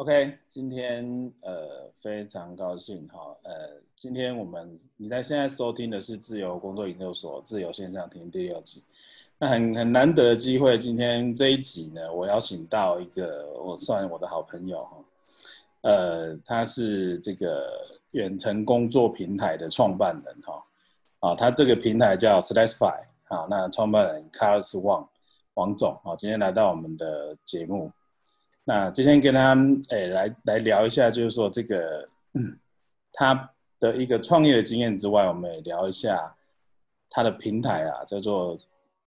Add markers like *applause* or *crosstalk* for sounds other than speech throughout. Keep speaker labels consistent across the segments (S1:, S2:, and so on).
S1: OK，今天呃非常高兴哈，呃，今天我们你在现在收听的是自由工作研究所自由线上听第六集，那很很难得的机会，今天这一集呢，我邀请到一个我算我的好朋友哈，呃，他是这个远程工作平台的创办人哈，啊，他这个平台叫 Slasify，好，那创办人 Carlos Wang 王总，好，今天来到我们的节目。那今天跟他诶来来聊一下，就是说这个 *clears throat* 他的一个创业的经验之外，我们也聊一下他的平台啊，叫做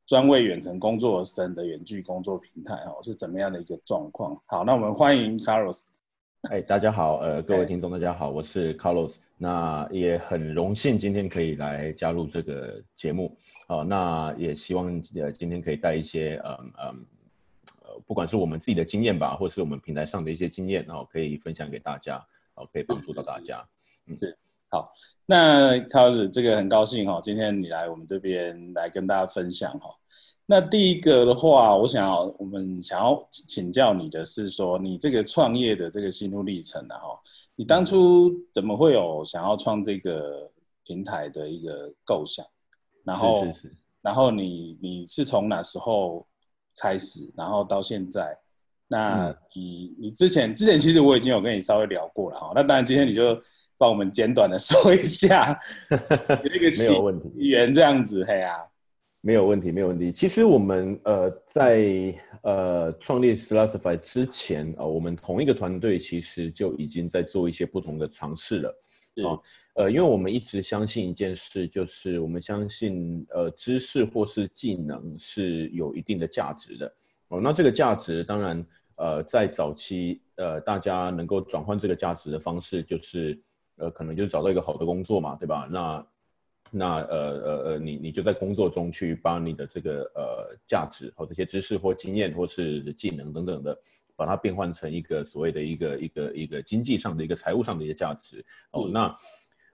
S1: 专为远程工作而生的远距工作平台哦，是怎么样的一个状况？好，那我们欢迎 Carlos。
S2: 哎，大家好，呃，各位听众大家好，我是 Carlos。那也很荣幸今天可以来加入这个节目。好，那也希望呃今天可以带一些嗯嗯。不管是我们自己的经验吧，或是我们平台上的一些经验，然后可以分享给大家，哦，可以帮助到大家。
S1: 嗯，是好。那高老师这个很高兴哈，今天你来我们这边来跟大家分享哈。那第一个的话，我想要我们想要请教你的是说，你这个创业的这个心路历程啊哈，你当初怎么会有想要创这个平台的一个构想？然后，然后你你是从哪时候？开始，然后到现在，那你你之前之前其实我已经有跟你稍微聊过了哈，那当然今天你就帮我们简短的 *laughs* 说一下，*laughs*
S2: 那个没有问题，
S1: 语言这样子，嘿啊，
S2: 没有问题，没有问题。其实我们呃在呃创立 Slasify 之前啊，我们同一个团队其实就已经在做一些不同的尝试了啊。呃，因为我们一直相信一件事，就是我们相信，呃，知识或是技能是有一定的价值的。哦，那这个价值当然，呃，在早期，呃，大家能够转换这个价值的方式，就是，呃，可能就是找到一个好的工作嘛，对吧？那，那，呃，呃，呃，你你就在工作中去把你的这个呃价值或这些知识或经验或是技能等等的，把它变换成一个所谓的一个一个一个经济上的一个财务上的一个价值。哦，那。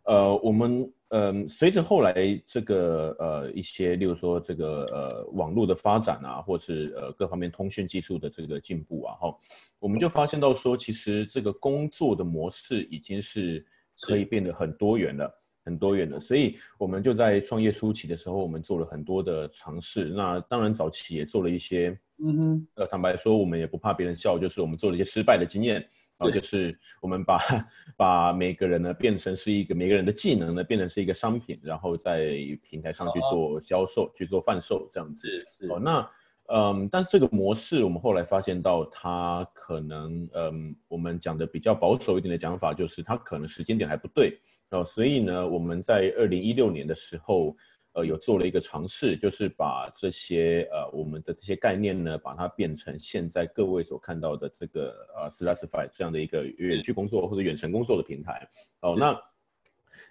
S2: 呃，我们呃，随着后来这个呃一些，例如说这个呃网络的发展啊，或是呃各方面通讯技术的这个进步啊，哈，我们就发现到说，其实这个工作的模式已经是可以变得很多元了，很多元的。所以我们就在创业初期的时候，我们做了很多的尝试。那当然早期也做了一些，嗯哼，呃，坦白说，我们也不怕别人笑，就是我们做了一些失败的经验。然后就是我们把 *laughs* 把每个人呢变成是一个每个人的技能呢变成是一个商品，然后在平台上去做销售、去做贩售这样子。哦，那嗯，但是这个模式我们后来发现到它可能嗯，我们讲的比较保守一点的讲法就是它可能时间点还不对哦，所以呢，我们在二零一六年的时候。呃，有做了一个尝试，就是把这些呃我们的这些概念呢，把它变成现在各位所看到的这个呃 Slasify 这样的一个远距工作或者远程工作的平台。哦，那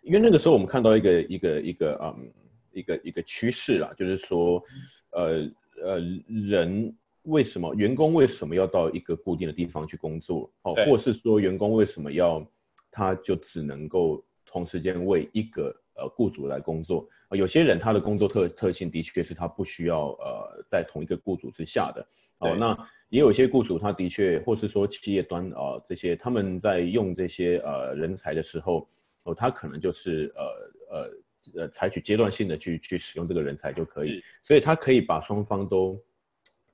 S2: 因为那个时候我们看到一个一个一个嗯一个一个趋势啦，就是说呃呃人为什么员工为什么要到一个固定的地方去工作？哦，或是说员工为什么要他就只能够同时间为一个呃，雇主来工作，有些人他的工作特特性的确是他不需要呃在同一个雇主之下的哦。那也有些雇主他的确，或是说企业端啊这些他们在用这些呃人才的时候，哦他可能就是呃呃呃采取阶段性的去去使用这个人才就可以，所以他可以把双方都。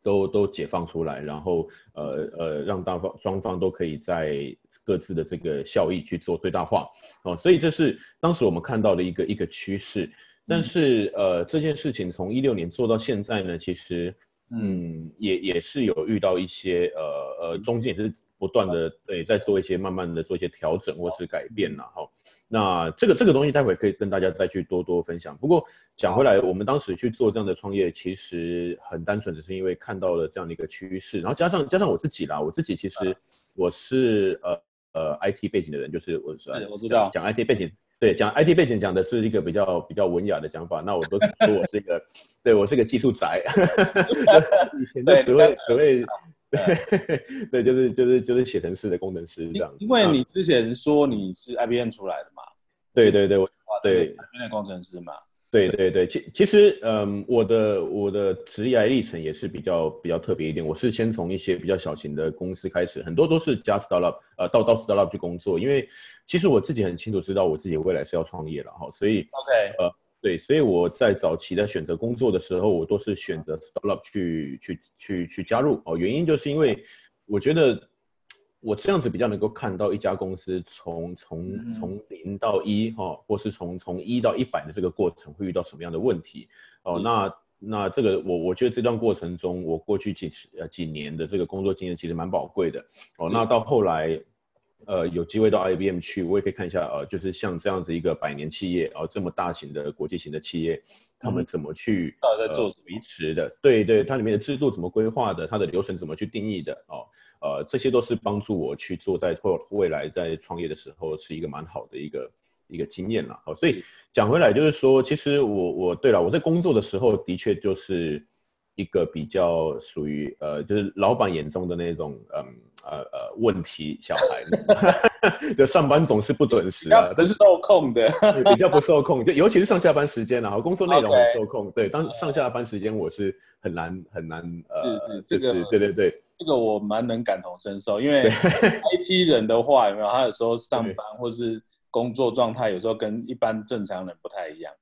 S2: 都都解放出来，然后呃呃，让大方双方都可以在各自的这个效益去做最大化哦，所以这是当时我们看到的一个一个趋势。但是呃，这件事情从一六年做到现在呢，其实嗯也也是有遇到一些呃呃中间也是。不断的对，在做一些慢慢的做一些调整或是改变然哈。那这个这个东西待会可以跟大家再去多多分享。不过讲回来，我们当时去做这样的创业，其实很单纯，只是因为看到了这样的一个趋势，然后加上加上我自己啦，我自己其实我是呃呃 IT 背景的人，就是我是
S1: 我知道
S2: 讲 IT 背景，对讲 IT 背景讲的是一个比较比较文雅的讲法，那我都说我是一个，*laughs* 对我是个技术宅，以前的所谓所谓。*laughs* 对，对，就是就是就是写程式的工程师这样。
S1: 因为你之前说你是 IBM 出来的嘛？
S2: 对对对，我
S1: 对 IBM 工程师嘛。
S2: 对对对，其其实，嗯，我的我的职业历程也是比较比较特别一点。我是先从一些比较小型的公司开始，很多都是加 startup，呃，到到 startup 去工作。因为其实我自己很清楚知道我自己未来是要创业了哈，所以
S1: OK，
S2: 呃，对，所以我在早期在选择工作的时候，我都是选择 startup 去去去去加入哦。原因就是因为我觉得。我这样子比较能够看到一家公司从从从零到一哈，或是从从一到一百的这个过程会遇到什么样的问题哦。那那这个我我觉得这段过程中，我过去几十呃几年的这个工作经验其实蛮宝贵的哦。那到后来呃有机会到 IBM 去，我也可以看一下呃，就是像这样子一个百年企业哦，这么大型的国际型的企业，他们怎么去
S1: 在做
S2: 维持的？对对，它里面的制度怎么规划的？它的流程怎么去定义的？哦。呃，这些都是帮助我去做在或未来在创业的时候是一个蛮好的一个一个经验了。哦，所以讲回来就是说，其实我我对了，我在工作的时候的确就是一个比较属于呃，就是老板眼中的那种嗯呃呃问题小孩，*laughs* 就上班总是不准时啊，
S1: 但是受控的，*laughs*
S2: 比较不受控，*laughs* 就尤其是上下班时间然后工作内容很受控。对，当上下班时间我是很难很难
S1: 呃，这个
S2: 对对对。
S1: 这个我蛮能感同身受，因为 IT 人的话，有没有？他有时候上班或是工作状态，有时候跟一般正常人不太一样。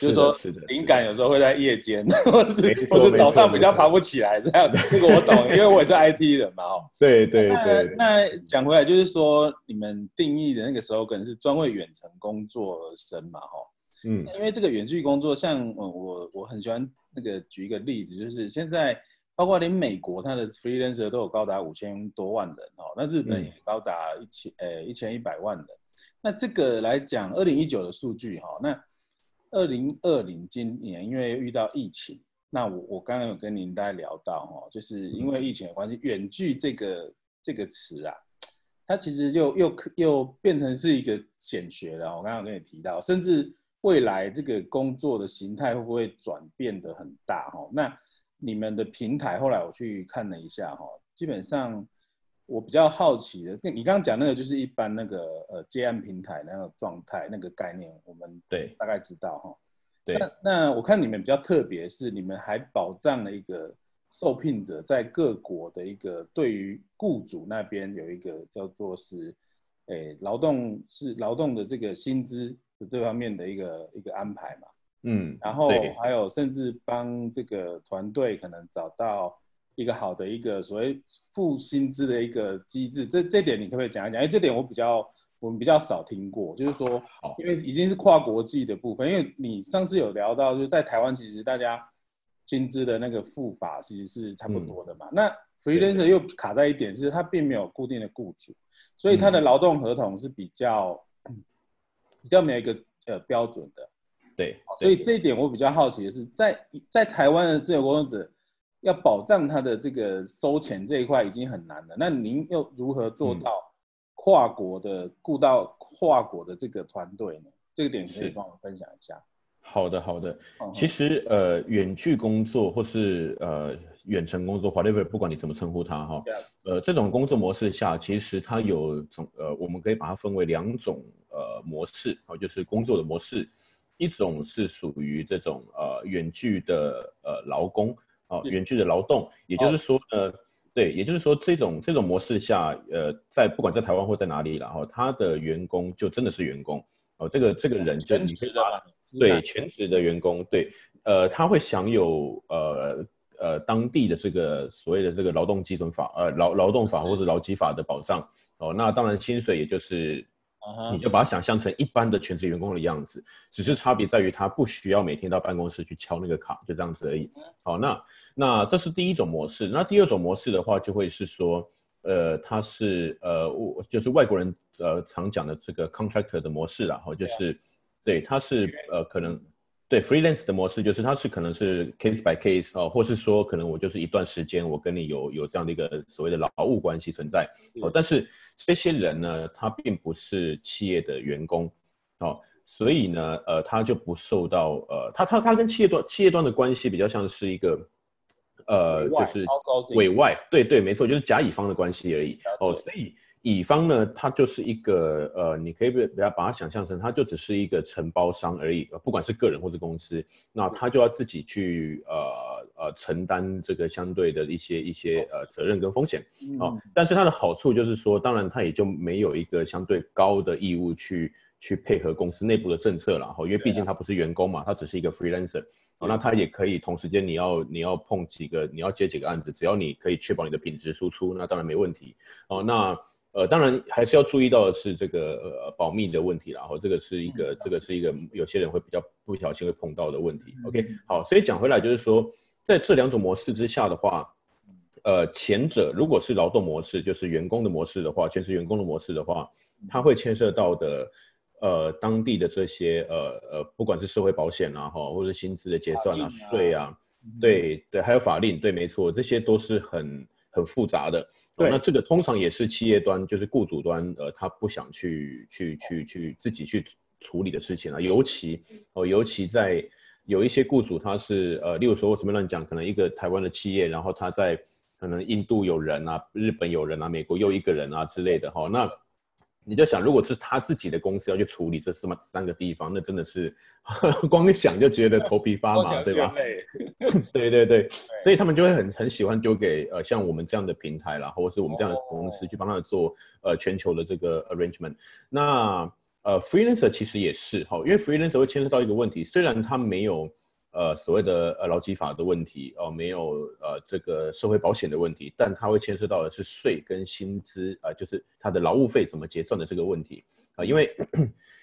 S1: 就是说，灵感有时候会在夜间，*laughs* 或是或是早上比较爬不起来这样。这个我懂，因为我也是 IT 人嘛。哦，
S2: 对对对。
S1: 那讲回来，就是说，你们定义的那个时候，可能是专为远程工作而生嘛？哈，嗯。因为这个远距工作，像我我很喜欢那个举一个例子，就是现在。包括连美国，它的 freelancer 都有高达五千多万人哦，那日本也高达一千呃一千一百万人。那这个来讲，二零一九的数据哈，那二零二零今年因为遇到疫情，那我我刚刚有跟您大家聊到哈，就是因为疫情的关系，远距这个这个词啊，它其实就又又变成是一个显学了。我刚刚跟你提到，甚至未来这个工作的形态会不会转变的很大哈？那你们的平台后来我去看了一下哈，基本上我比较好奇的，那你刚刚讲那个就是一般那个呃接案平台那个状态那个概念，我们
S2: 对
S1: 大概知道哈。
S2: 对。
S1: 那那我看你们比较特别是你们还保障了一个受聘者在各国的一个对于雇主那边有一个叫做是诶劳动是劳动的这个薪资的这方面的一个一个安排嘛。
S2: 嗯，
S1: 然后还有甚至帮这个团队可能找到一个好的一个所谓付薪资的一个机制，这这点你可不可以讲一讲？因为这点我比较我们比较少听过，就是说，因为已经是跨国际的部分，因为你上次有聊到，就是在台湾其实大家薪资的那个付法其实是差不多的嘛。那 freelancer 又卡在一点，就是他并没有固定的雇主，所以他的劳动合同是比较 *clears throat* 比较没有一个呃标准的。
S2: 对，
S1: 所以这一点我比较好奇的是，在在台湾的自由工作者要保障他的这个收钱这一块已经很难了，那您又如何做到跨国的雇到跨国的这个团队呢？这个点可以帮我分享一下。
S2: 好的，好的。其实呃，远距工作或是呃远程工作，whatever，不管你怎么称呼它哈，呃，这种工作模式下，其实它有从呃，我们可以把它分为两种呃模式，好，就是工作的模式。一种是属于这种呃远距的呃劳工啊，远距的劳动，也就是说呃，对，也就是说这种这种模式下，呃，在不管在台湾或在哪里，然后他的员工就真的是员工哦，这个这个人就对全职的员工，对，呃，他会享有呃呃当地的这个所谓的这个劳动基准法呃劳劳动法或者劳基法的保障哦，那当然薪水也就是。你就把它想象成一般的全职员工的样子，只是差别在于他不需要每天到办公室去敲那个卡，就这样子而已。好，那那这是第一种模式。那第二种模式的话，就会是说，呃，他是呃，我就是外国人呃常讲的这个 contractor 的模式然后就是对，他是呃可能。对 freelance 的模式就是它是可能是 case by case 哦，或是说可能我就是一段时间我跟你有有这样的一个所谓的劳务关系存在哦，但是这些人呢，他并不是企业的员工哦，所以呢，呃，他就不受到呃，他他他跟企业端企业端的关系比较像是一个呃，就是委外，对对，没错，就是甲乙方的关系而已哦，所以。乙方呢，他就是一个呃，你可以不要把它想象成，他就只是一个承包商而已，不管是个人或者公司，那他就要自己去呃呃承担这个相对的一些一些呃责任跟风险啊。但是它的好处就是说，当然他也就没有一个相对高的义务去去配合公司内部的政策了哈，因为毕竟他不是员工嘛，他只是一个 freelancer。哦那他也可以同时间你要你要碰几个你要接几个案子，只要你可以确保你的品质输出，那当然没问题哦。那呃当然还是要注意到的是这个呃保密的问题，然后这个是一个这个是一个有些人会比较不小心会碰到的问题。OK，好，所以讲回来就是说，在这两种模式之下的话，呃前者如果是劳动模式，就是员工的模式的话，全是员工的模式的话，它会牵涉到的。呃，当地的这些呃呃，不管是社会保险啊，哈，或者薪资的结算啊，税啊，对对，还有法令，对，没错，这些都是很很复杂的。
S1: 对，
S2: 那这个通常也是企业端，就是雇主端，呃，他不想去去去去自己去处理的事情啊。尤其哦，尤其在有一些雇主，他是呃，例如说我怎么乱讲，可能一个台湾的企业，然后他在可能印度有人啊，日本有人啊，美国又一个人啊之类的，哈，那。你就想，如果是他自己的公司要去处理这四么三个地方，那真的是 *laughs* 光想就觉得头皮发麻，对吧？*laughs* 对对对，所以他们就会很很喜欢丢给呃像我们这样的平台啦，或者是我们这样的公司去帮他们做呃全球的这个 arrangement。那呃 freelancer 其实也是哈，因为 freelancer 会牵涉到一个问题，虽然他没有。呃，所谓的呃劳基法的问题哦，没有呃这个社会保险的问题，但它会牵涉到的是税跟薪资啊，就是它的劳务费怎么结算的这个问题啊，因为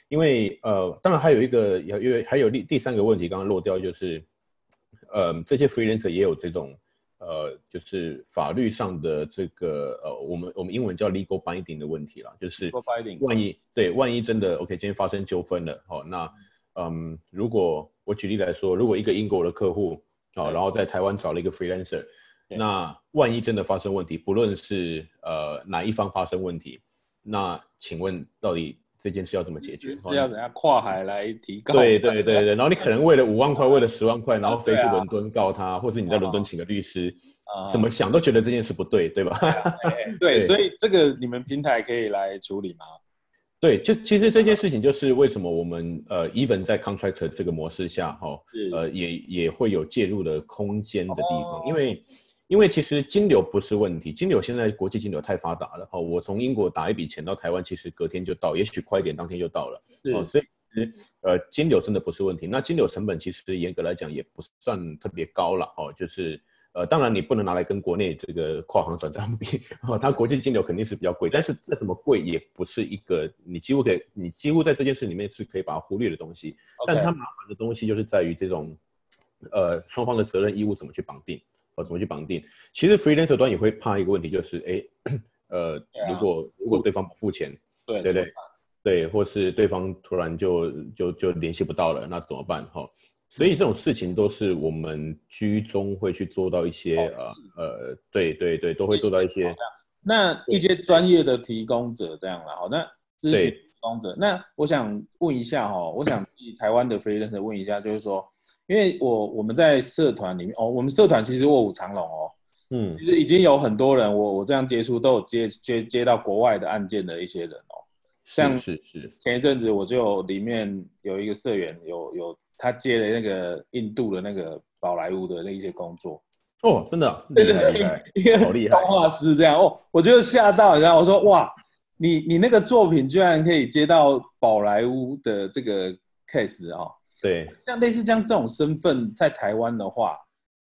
S2: 因为呃，当然还有一个，因为还有第第三个问题刚刚落掉，就是呃这些 freelancer 也有这种呃就是法律上的这个呃我们我们英文叫 legal binding 的问题了，就是万一对万一真的 OK 今天发生纠纷了，哦那。嗯，如果我举例来说，如果一个英国的客户啊，然后在台湾找了一个 freelancer，那万一真的发生问题，不论是呃哪一方发生问题，那请问到底这件事要怎么解决？
S1: 是要怎样跨海来提告？*laughs*
S2: 对对对对，然后你可能为了五万块，为了十万块，然后飞去伦敦告他，或是你在伦敦请个律师，怎么想都觉得这件事不对，对吧？*laughs*
S1: 对，所以这个你们平台可以来处理吗？
S2: 对，就其实这件事情就是为什么我们呃，even 在 contractor 这个模式下，哈，呃，也也会有介入的空间的地方，因为因为其实金流不是问题，金流现在国际金流太发达了，哈，我从英国打一笔钱到台湾，其实隔天就到，也许快一点，当天就到了，哦，所以其实呃，金流真的不是问题，那金流成本其实严格来讲也不算特别高了，哦，就是。呃，当然你不能拿来跟国内这个跨行转账 *laughs* 比，哦，它国际金流肯定是比较贵，但是再怎么贵也不是一个你几乎可以，你几乎在这件事里面是可以把它忽略的东西。但它麻烦的东西就是在于这种，呃，双方的责任义务怎么去绑定，哦，怎么去绑定。其实 freelancer 端也会怕一个问题，就是哎，呃，如果如果对方不付钱，
S1: 对对
S2: 对，对，或是对方突然就就就联系不到了，那怎么办？哈。所以这种事情都是我们居中会去做到一些呃呃，对对对，都会做到一些。
S1: 那一些专业的提供者这样了，好，那咨询提供者，那我想问一下哈，我想台湾的 freelancer 问一下，就是说，因为我我们在社团里面哦，我们社团其实卧虎藏龙哦，嗯，其实已经有很多人，我我这样接触都有接接接到国外的案件的一些人哦。像
S2: 是是
S1: 前一阵子我就里面有一个社员有有他接了那个印度的那个宝莱坞的那一些工作。
S2: 哦，真的对对对，*laughs* 好厉害，
S1: 动画师这样哦，我就吓到，你知道，我说哇，你你那个作品居然可以接到宝莱坞的这个 case 哦，
S2: 对，
S1: 像类似这样这种身份在台湾的话，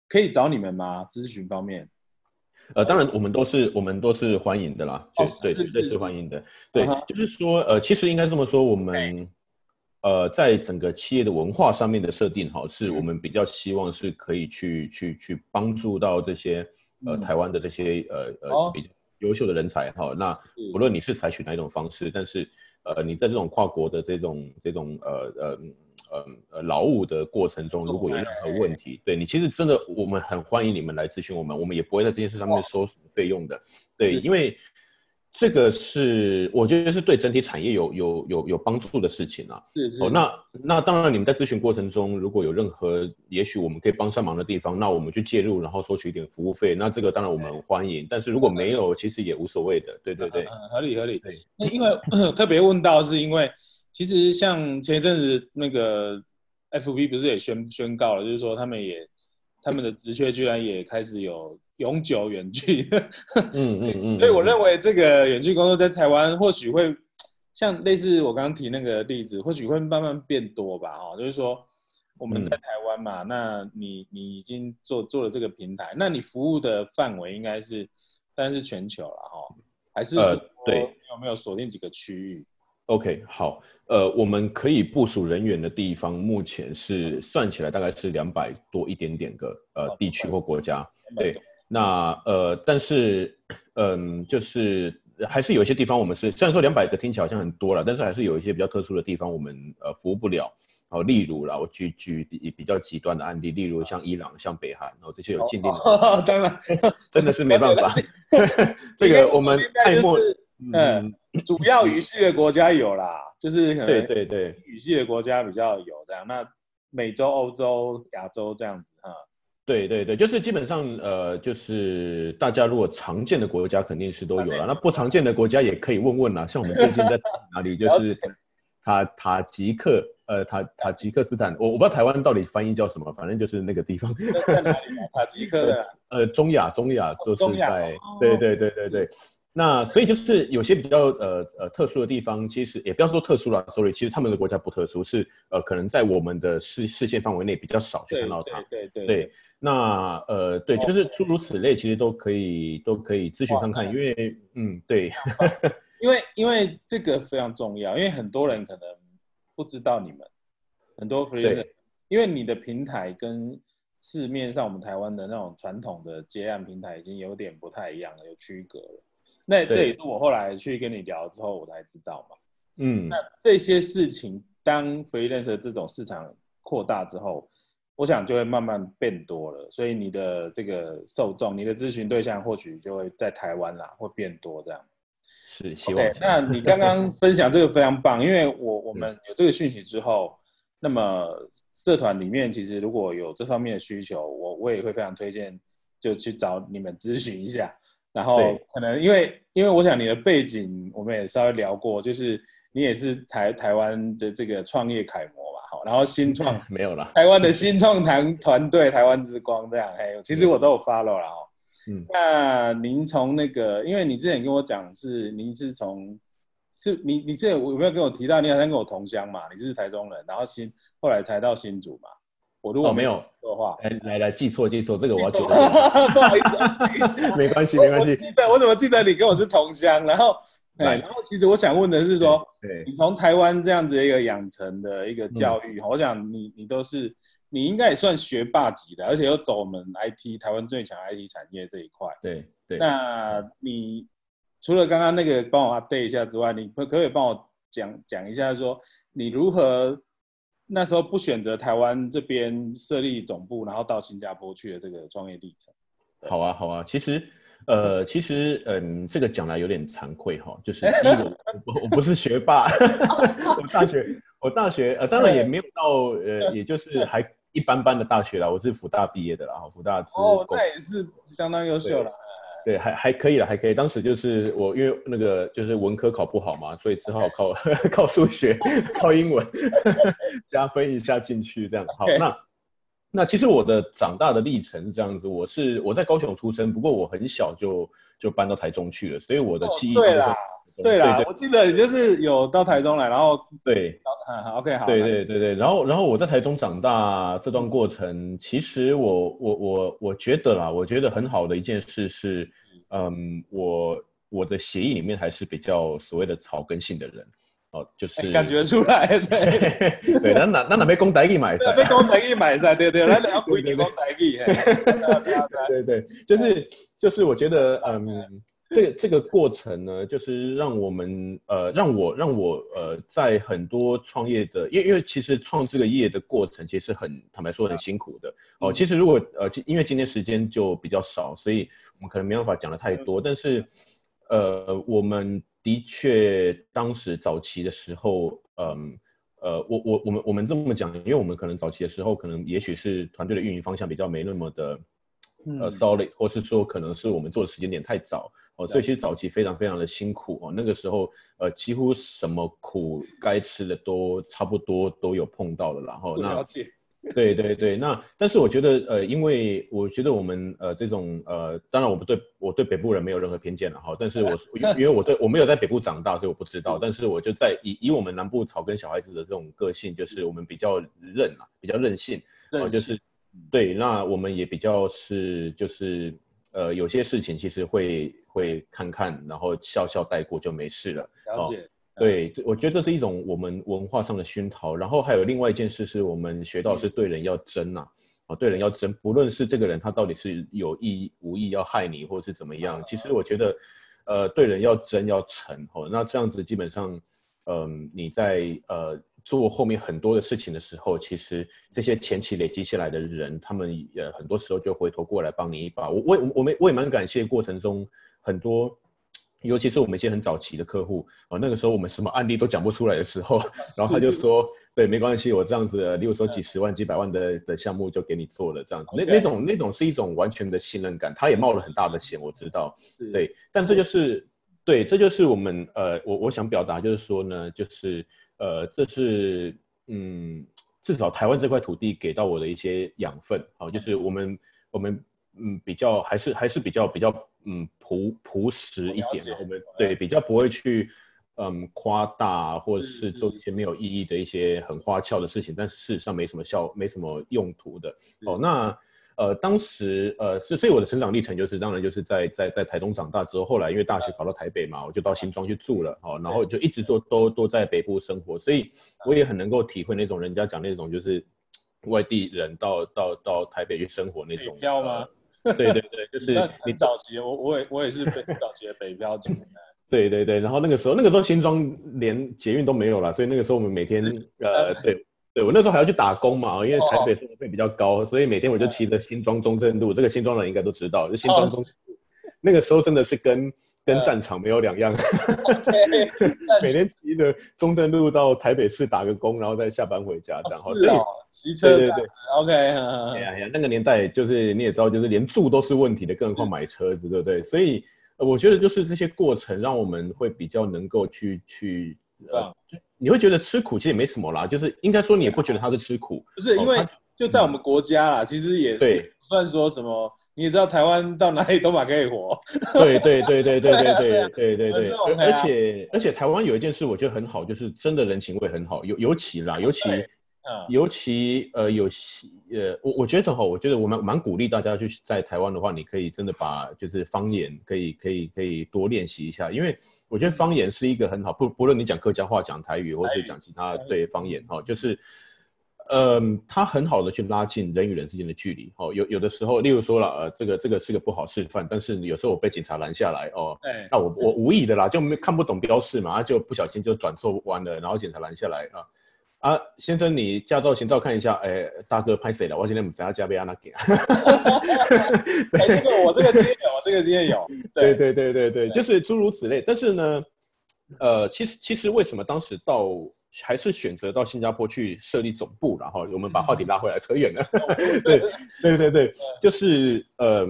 S1: 可以找你们吗？咨询方面？
S2: 呃，当然，我们都是我们都是欢迎的啦，对，绝对是欢迎的。对，就是说，呃，其实应该这么说，我们呃，在整个企业的文化上面的设定，哈，是我们比较希望是可以去去去帮助到这些呃台湾的这些呃呃比较优秀的人才，哈。那无论你是采取哪一种方式，但是呃，你在这种跨国的这种这种呃呃。呃呃，劳务的过程中，如果有任何问题，对你其实真的，我们很欢迎你们来咨询我们，我们也不会在这件事上面收费用的。对，因为这个是我觉得是对整体产业有有有有帮助的事情啊。
S1: 是是。
S2: 哦，那那当然，你们在咨询过程中，如果有任何也许我们可以帮上忙的地方，那我们去介入，然后收取一点服务费，那这个当然我们欢迎。但是如果没有，其实也无所谓的。对对对，
S1: 合理合理。对，那因为 *coughs* 特别问到，是因为其实像前一阵子那个 FB 不是也宣宣告了，就是说他们也他们的职缺居然也开始有。永久远距，*laughs* 嗯嗯嗯，所以我认为这个远距工作在台湾或许会像类似我刚刚提那个例子，或许会慢慢变多吧，哈，就是说我们在台湾嘛，那你你已经做做了这个平台，那你服务的范围应该是，当然是全球了哈，还是说
S2: 对。
S1: 有没有锁定几个区域
S2: ？OK，好，呃，我们可以部署人员的地方，目前是算起来大概是两百多一点点个呃地区或国家，对。那呃，但是，嗯，就是还是有一些地方我们是，虽然说两百个听起来好像很多了，但是还是有一些比较特殊的地方我们呃服务不了。哦，例如啦，我举举比比较极端的案例，例如像伊朗、像北韩，然后这些有禁令
S1: 的，当然 *laughs*
S2: 真的是没办法。*laughs* *laughs* 这个我们爱莫
S1: 嗯，主要语系的国家有啦，就是可能
S2: 对对对
S1: 语系的国家比较有这样。那美洲、欧洲、亚洲这样子哈。
S2: 对对对，就是基本上，呃，就是大家如果常见的国家肯定是都有了，那不常见的国家也可以问问啦。像我们最近在哪里，*laughs* 就是塔塔吉克，呃，塔塔吉克斯坦，我我不知道台湾到底翻译叫什么，反正就是那个地方。
S1: 塔吉克的，*laughs*
S2: 呃，中亚，中亚都是在，对对对对对。那所以就是有些比较呃呃特殊的地方，其实也不要说特殊了，sorry，其实他们的国家不特殊，是呃可能在我们的视视线范围内比较少去看到它。
S1: 对对
S2: 对。那呃对，就是诸如此类，其实都可以都可以咨询看看，因为嗯对，
S1: 因为因为这个非常重要，因为很多人可能不知道你们很多 freelancer，因为你的平台跟市面上我们台湾的那种传统的接案平台已经有点不太一样了，有区隔了。那这也是我后来去跟你聊之后，我才知道嘛。嗯，那这些事情，当 freelancer 这种市场扩大之后，我想就会慢慢变多了。所以你的这个受众，你的咨询对象，或许就会在台湾啦，会变多这样。
S2: 是，希望。
S1: 那你刚刚 *laughs* 分享这个非常棒，因为我我们有这个讯息之后，那么社团里面其实如果有这方面的需求，我我也会非常推荐，就去找你们咨询一下。然后可能因为因为我想你的背景我们也稍微聊过，就是你也是台台湾的这个创业楷模吧，好，然后新创
S2: 没有了，
S1: 台湾的新创团团队台湾之光这样，哎，其实我都有 follow 了哈，嗯，那您从那个，因为你之前跟我讲是您是从是你你之前有没有跟我提到你好像跟我同乡嘛，你是台中人，然后新后来才到新竹嘛。我如果
S2: 没有
S1: 的话，
S2: 来来来，记错记错，这个我要纠正。*laughs*
S1: 不好意思，*laughs*
S2: 没关系没关系。
S1: 记得我怎么记得你跟我是同乡？然后，哎，然后其实我想问的是说，你从台湾这样子一个养成的一个教育，我想你你都是你应该也算学霸级的，而且又走我们 IT 台湾最强 IT 产业这一块。
S2: 对对。
S1: 那你除了刚刚那个帮我 update 一下之外，你可可以帮我讲讲一下说你如何？那时候不选择台湾这边设立总部，然后到新加坡去的这个创业历程。
S2: 好啊，好啊，其实，呃，其实，嗯，这个讲来有点惭愧哈，就是 *laughs* 第一个，我我不是学霸，*laughs* 我大学，我大学，呃，当然也没有到，呃，也就是还一般般的大学啦，我是福大毕业的啦，哈，福大
S1: 哦，那也是相当优秀了。
S2: 对，还还可以了，还可以。当时就是我，因为那个就是文科考不好嘛，所以只好靠靠 *laughs* 数学、*laughs* 靠英文 *laughs* 加分一下进去，这样。好，那那其实我的长大的历程是这样子，我是我在高雄出生，不过我很小就就搬到台中去了，所以我的记忆
S1: 对啦，对啦，我记得你就是有到台中来，然后
S2: 对
S1: ，OK，好，
S2: 对对对对，然后然后我在台中长大这段过程，其实我我我我觉得啦，我觉得很好的一件事是。嗯，我我的协议里面还是比较所谓的草根性的人，哦，就是
S1: 感觉出来，*laughs*
S2: 对，对，那那那哪被公台一买菜，
S1: 被公台一买菜，对对，那两不一定公台一，
S2: 对对，就是就是我觉得，嗯，这个这个过程呢，就是让我们呃，让我让我呃，在很多创业的，因为因为其实创这个业的过程其实很坦白说很辛苦的哦。其实如果呃，因为今天时间就比较少，所以。我们可能没办法讲的太多，但是，呃，我们的确当时早期的时候，嗯，呃，我我我们我们这么讲，因为我们可能早期的时候，可能也许是团队的运营方向比较没那么的呃 solid，或是说可能是我们做的时间点太早哦，所以其实早期非常非常的辛苦哦，那个时候呃几乎什么苦该吃的都差不多都有碰到了，然后那。对对对，那但是我觉得，呃，因为我觉得我们呃这种呃，当然我不对我对北部人没有任何偏见了哈，但是我因为我对我没有在北部长大，所以我不知道，但是我就在以以我们南部草根小孩子的这种个性，就是我们比较韧啊，比较任性，
S1: 啊，
S2: 就是对，那我们也比较是就是呃有些事情其实会会看看，然后笑笑带过就没事了，
S1: 了解。
S2: 对，我觉得这是一种我们文化上的熏陶。然后还有另外一件事，是我们学到是对人要真呐，啊，对人要真，不论是这个人他到底是有意无意要害你，或者是怎么样，其实我觉得，呃，对人要真要诚哦。那这样子基本上，嗯，你在呃做后面很多的事情的时候，其实这些前期累积下来的人，他们呃很多时候就回头过来帮你一把。我我我们我也蛮感谢过程中很多。尤其是我们一些很早期的客户哦，那个时候我们什么案例都讲不出来的时候，*laughs* 然后他就说：“对，没关系，我这样子，例如说几十万、几百万的的项目就给你做了，这样子。”那那种那种是一种完全的信任感，他也冒了很大的险，我知道。对，但这就是对，这就是我们呃，我我想表达就是说呢，就是呃，这是嗯，至少台湾这块土地给到我的一些养分，好，就是我们我们嗯比较还是还是比较比较。嗯，朴朴实一点，我们对比较不会去嗯夸大，或者是做一些没有意义的一些很花俏的事情，但是事实上没什么效，没什么用途的。哦，那呃，当时呃，是所以我的成长历程就是，当然就是在在在台东长大之后，后来因为大学考到台北嘛，我就到新庄去住了，哦，然后就一直做都都在北部生活，所以我也很能够体会那种人家讲那种就是外地人到到到台北去生活那种
S1: 漂吗？
S2: 对对对，就是
S1: 你早期，我我也我也是北早期的北漂族。*laughs*
S2: 对对对，然后那个时候那个时候新庄连捷运都没有了，所以那个时候我们每天呃，*laughs* 对对，我那时候还要去打工嘛，因为台北生活费比较高，所以每天我就骑着新庄中正路，这个新庄人应该都知道，就新庄中正路，那个时候真的是跟。跟战场没有两样，*laughs* 每天骑着中正路到台北市打个工，然后再下班回家这样。
S1: 是哦，骑车
S2: 对对对
S1: ，OK。
S2: 哎呀呀，那个年代就是你也知道，就是连住都是问题的，更何况买车子，对不对？所以我觉得就是这些过程让我们会比较能够去去呃，你会觉得吃苦其实也没什么啦，就是应该说你也不觉得他是吃苦，
S1: 不是因为就在我们国家啦，其实也
S2: 对，
S1: 算说什么。你也知道台湾到哪里都蛮可以活，
S2: 对对对对对对对对对对，*laughs* 而且而且台湾有一件事我觉得很好，就是真的人情味很好，尤尤其啦，尤其尤其呃有呃我我觉得哈，我觉得我蛮蛮鼓励大家去在台湾的话，你可以真的把就是方言可以可以可以多练习一下，因为我觉得方言是一个很好，不不论你讲客家话、讲台语，或者讲其他对方言哈，就是。嗯，它很好的去拉近人与人之间的距离。哦，有有的时候，例如说了，呃，这个这个是个不好示范，但是有时候我被警察拦下来，哦，那我我无意的啦，就没看不懂标示嘛，就不小心就转错弯了，然后警察拦下来啊啊，先生，你驾照、行照看一下，哎，大哥拍谁了？我今天不在家，被阿那给。
S1: 哎，这个我这个经验有，我这个经验有。
S2: 对对对对对，就是诸如此类。但是呢，呃，其实其实为什么当时到还是选择到新加坡去设立总部，然后我们把话题拉回来，扯远了。*laughs* 对对对对，就是嗯呃，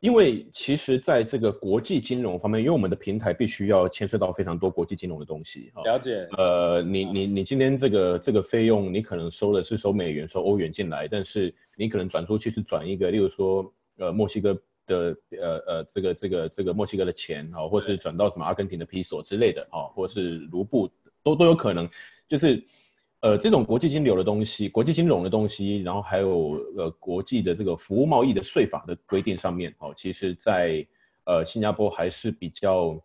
S2: 因为其实在这个国际金融方面，因为我们的平台必须要牵涉到非常多国际金融的东西。
S1: 了解。
S2: 呃，你你你今天这个这个费用，你可能收的是收美元、收欧元进来，但是你可能转出去是转一个，例如说呃墨西哥的呃呃这个这个这个墨西哥的钱啊，或是转到什么阿根廷的比索之类的啊，或是卢布。都都有可能，就是，呃，这种国际金流的东西，国际金融的东西，然后还有呃国际的这个服务贸易的税法的规定上面，哦，其实，在呃新加坡还是比较，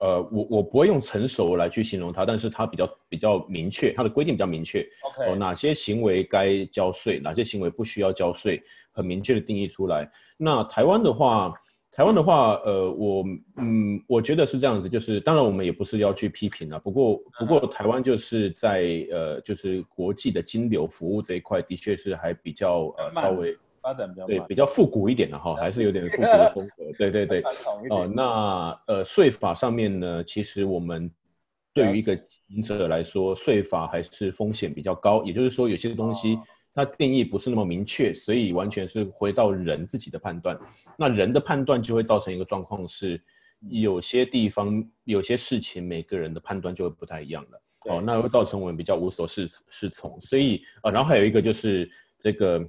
S2: 呃，我我不会用成熟来去形容它，但是它比较比较明确，它的规定比较明确哦，哪些行为该交税，哪些行为不需要交税，很明确的定义出来。那台湾的话。台湾的话，呃，我嗯，我觉得是这样子，就是当然我们也不是要去批评啊，不过不过台湾就是在呃，就是国际的金流服务这一块，的确是还比较呃稍微
S1: 发展比较
S2: 对比较复古一点的哈，还是有点复古的风格。对对对，*laughs* 哦，那呃税法上面呢，其实我们对于一个经营者来说，税法还是风险比较高。也就是说，有些东西它定义不是那么明确，所以完全是回到人自己的判断。那人的判断就会造成一个状况是，有些地方有些事情，每个人的判断就会不太一样了。哦，那会造成我们比较无所适适从，所以呃，然后还有一个就是这个，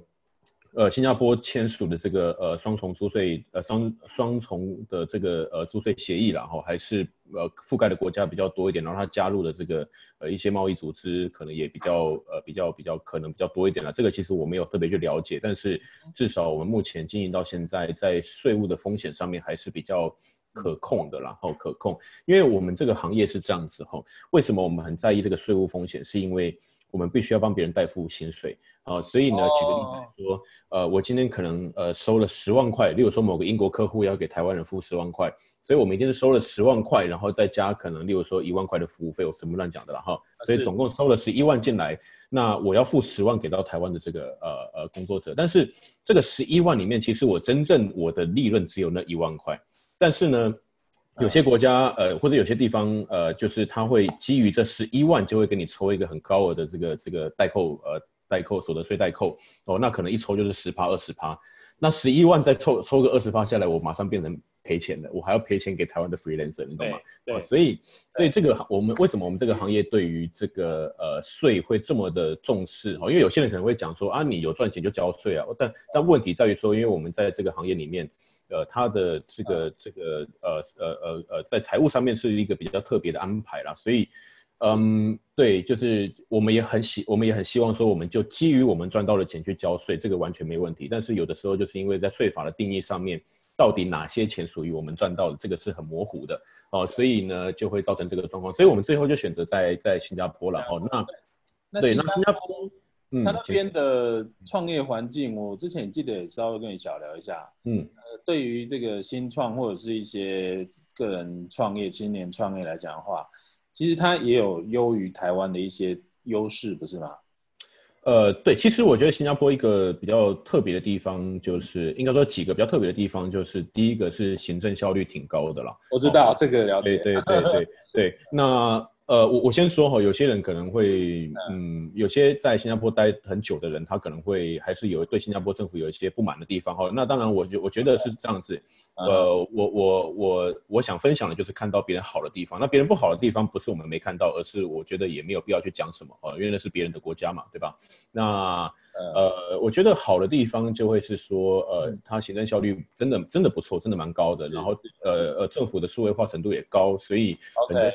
S2: 呃，新加坡签署的这个呃双重租税呃双双重的这个呃租税协议，然后还是呃覆盖的国家比较多一点，然后它加入的这个呃一些贸易组织可能也比较呃比较比较可能比较多一点了。这个其实我没有特别去了解，但是至少我们目前经营到现在，在税务的风险上面还是比较。可控的，然后可控，因为我们这个行业是这样子哈。为什么我们很在意这个税务风险？是因为我们必须要帮别人代付薪水啊。所以呢，举个例子来说，呃，我今天可能呃收了十万块，例如说某个英国客户要给台湾人付十万块，所以我们一定是收了十万块，然后再加可能例如说一万块的服务费，我什么乱讲的了哈。所以总共收了十一万进来，那我要付十万给到台湾的这个呃呃工作者，但是这个十一万里面，其实我真正我的利润只有那一万块。但是呢，有些国家呃，或者有些地方呃，就是他会基于这十一万，就会给你抽一个很高额的这个这个代扣呃代扣所得税代扣哦，那可能一抽就是十趴二十趴，那十一万再抽抽个二十趴下来，我马上变成赔钱的，我还要赔钱给台湾的 freelancer，你懂吗？
S1: 对，
S2: 所以所以这个我们为什么我们这个行业对于这个呃税会这么的重视哦？因为有些人可能会讲说啊，你有赚钱就交税啊，但但问题在于说，因为我们在这个行业里面。呃，他的这个这个呃呃呃呃，在财务上面是一个比较特别的安排啦，所以，嗯，对，就是我们也很希，我们也很希望说，我们就基于我们赚到的钱去交税，这个完全没问题。但是有的时候就是因为在税法的定义上面，到底哪些钱属于我们赚到的，这个是很模糊的哦，所以呢，就会造成这个状况。所以我们最后就选择在在新加坡了哦。
S1: 那对，那新加坡。他那边的创业环境，我之前记得也稍微跟你小聊一下。嗯，呃，对于这个新创或者是一些个人创业、青年创业来讲的话，其实它也有优于台湾的一些优势，不是吗？
S2: 呃，对，其实我觉得新加坡一个比较特别的地方，就是应该说几个比较特别的地方，就是第一个是行政效率挺高的啦。
S1: 我知道这个了解，
S2: 对对对对对，那。呃，我我先说哈，有些人可能会，嗯，有些在新加坡待很久的人，他可能会还是有对新加坡政府有一些不满的地方哈。那当然，我我我觉得是这样子，呃，我我我我想分享的就是看到别人好的地方，那别人不好的地方不是我们没看到，而是我觉得也没有必要去讲什么哦，因为那是别人的国家嘛，对吧？那呃，我觉得好的地方就会是说，呃，他行政效率真的真的不错，真的蛮高的，然后呃呃，政府的数位化程度也高，所以很多。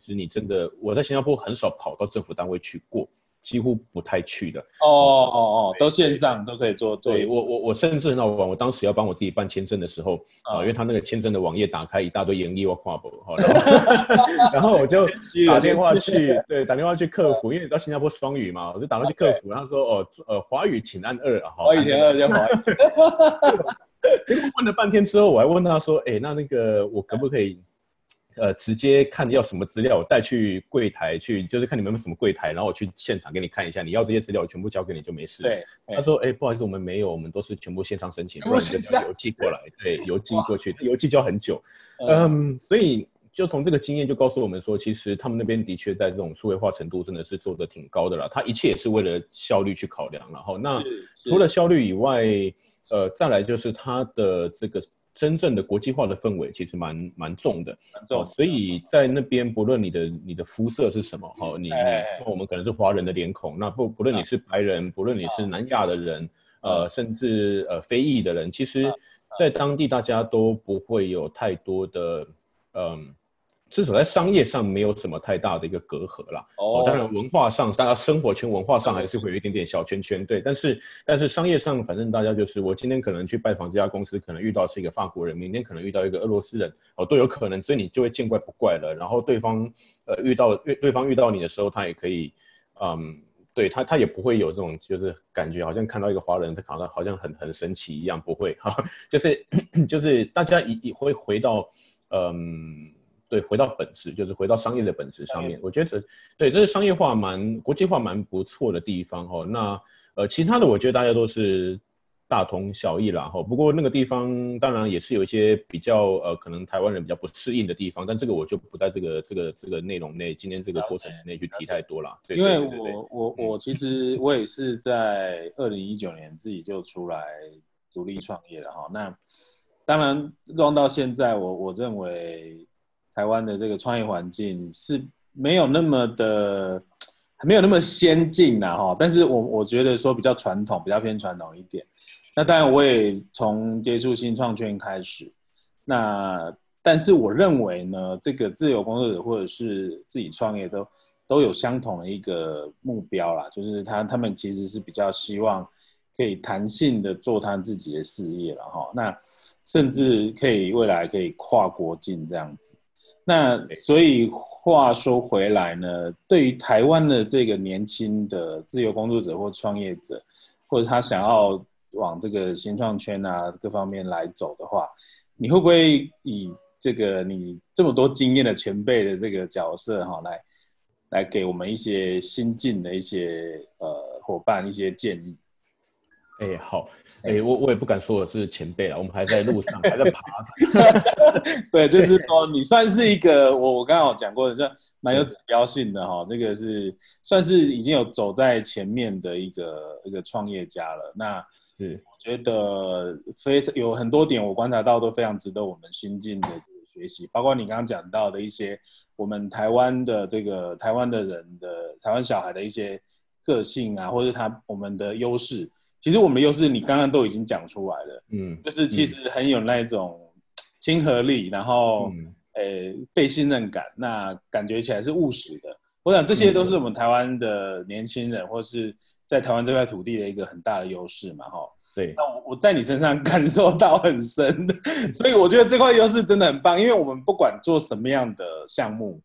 S2: 其实你真的，我在新加坡很少跑到政府单位去过，几乎不太去的。
S1: 哦哦哦，都线上都可以做。
S2: 对我我我甚至很好玩，我当时要帮我自己办签证的时候啊，因为他那个签证的网页打开一大堆英译我跨不哈，*laughs* *laughs* 然后我就 *laughs* 打电话去，对，打电话去客服，因为你到新加坡双语嘛，我就打过去客服，然后说哦呃华语请按二，
S1: 华语请二就华语。
S2: 问了半天之后，我还问他说，哎，那那个我可不可以？呃，直接看要什么资料，我带去柜台去，就是看你们有什么柜台，然后我去现场给你看一下。你要这些资料，我全部交给你就没事。
S1: 对，
S2: 他说，哎，不好意思，我们没有，我们都是全部线上申请，不然就邮寄过来。对，*laughs* 邮寄过去，邮寄就要很久。嗯，所以就从这个经验就告诉我们说，其实他们那边的确在这种数位化程度真的是做的挺高的了。他一切也是为了效率去考量。然后，那除了效率以外，呃，再来就是他的这个。真正的国际化的氛围其实蛮蛮重的，
S1: 重。
S2: 所以在那边，不论你的你的肤色是什么，哈，你那我们可能是华人的脸孔，那不不论你是白人，不论你是南亚的人，呃，甚至呃非裔的人，其实，在当地大家都不会有太多的，嗯。至少在商业上没有什么太大的一个隔阂啦。哦，当然文化上，大家生活圈文化上还是会有一点点小圈圈。对，但是但是商业上，反正大家就是我今天可能去拜访这家公司，可能遇到是一个法国人，明天可能遇到一个俄罗斯人，哦，都有可能，所以你就会见怪不怪了。然后对方呃遇到对对方遇到你的时候，他也可以，嗯，对他他也不会有这种就是感觉好像看到一个华人，他好像好像很很神奇一样，不会哈，*laughs* 就是 *clears throat* 就是大家也也会回到嗯。对，回到本质，就是回到商业的本质上面。我觉得，对，这是商业化蛮国际化蛮不错的地方哦。那呃，其他的我觉得大家都是大同小异啦哈。不过那个地方当然也是有一些比较呃，可能台湾人比较不适应的地方，但这个我就不在这个这个这个内容内，今天这个过程内去提太多了。
S1: 因为我我我其实我也是在二零一九年自己就出来独立创业了哈。那当然弄到现在，我我认为台湾的这个创业环境是没有那么的。*tsk* 没有那么先进呐，哈，但是我我觉得说比较传统，比较偏传统一点。那当然我也从接触新创圈开始，那但是我认为呢，这个自由工作者或者是自己创业都都有相同的一个目标啦，就是他他们其实是比较希望可以弹性的做他自己的事业了，哈，那甚至可以未来可以跨国境这样子。那所以话说回来呢，对于台湾的这个年轻的自由工作者或创业者，或者他想要往这个新创圈啊各方面来走的话，你会不会以这个你这么多经验的前辈的这个角色哈，来来给我们一些新进的一些呃伙伴一些建议？
S2: 哎，好，哎，我我也不敢说我是前辈了，我们还在路上，还在爬。*laughs* *laughs*
S1: 对，就是说你算是一个，我我刚刚有讲过的，就蛮有指标性的哈，这个是算是已经有走在前面的一个一个创业家了。那
S2: 是
S1: 我觉得非常有很多点，我观察到都非常值得我们新进的学习，包括你刚刚讲到的一些我们台湾的这个台湾的人的台湾小孩的一些个性啊，或者他我们的优势。其实我们的优势，你刚刚都已经讲出来了，嗯，就是其实很有那种亲和力，然后，呃，被信任感，那感觉起来是务实的。我想这些都是我们台湾的年轻人，或是在台湾这块土地的一个很大的优势嘛，哈。
S2: 对。
S1: 那我我在你身上 *laughs* 感受到很深的，所以我觉得这块优势真的很棒，因为我们不管做什么样的项目，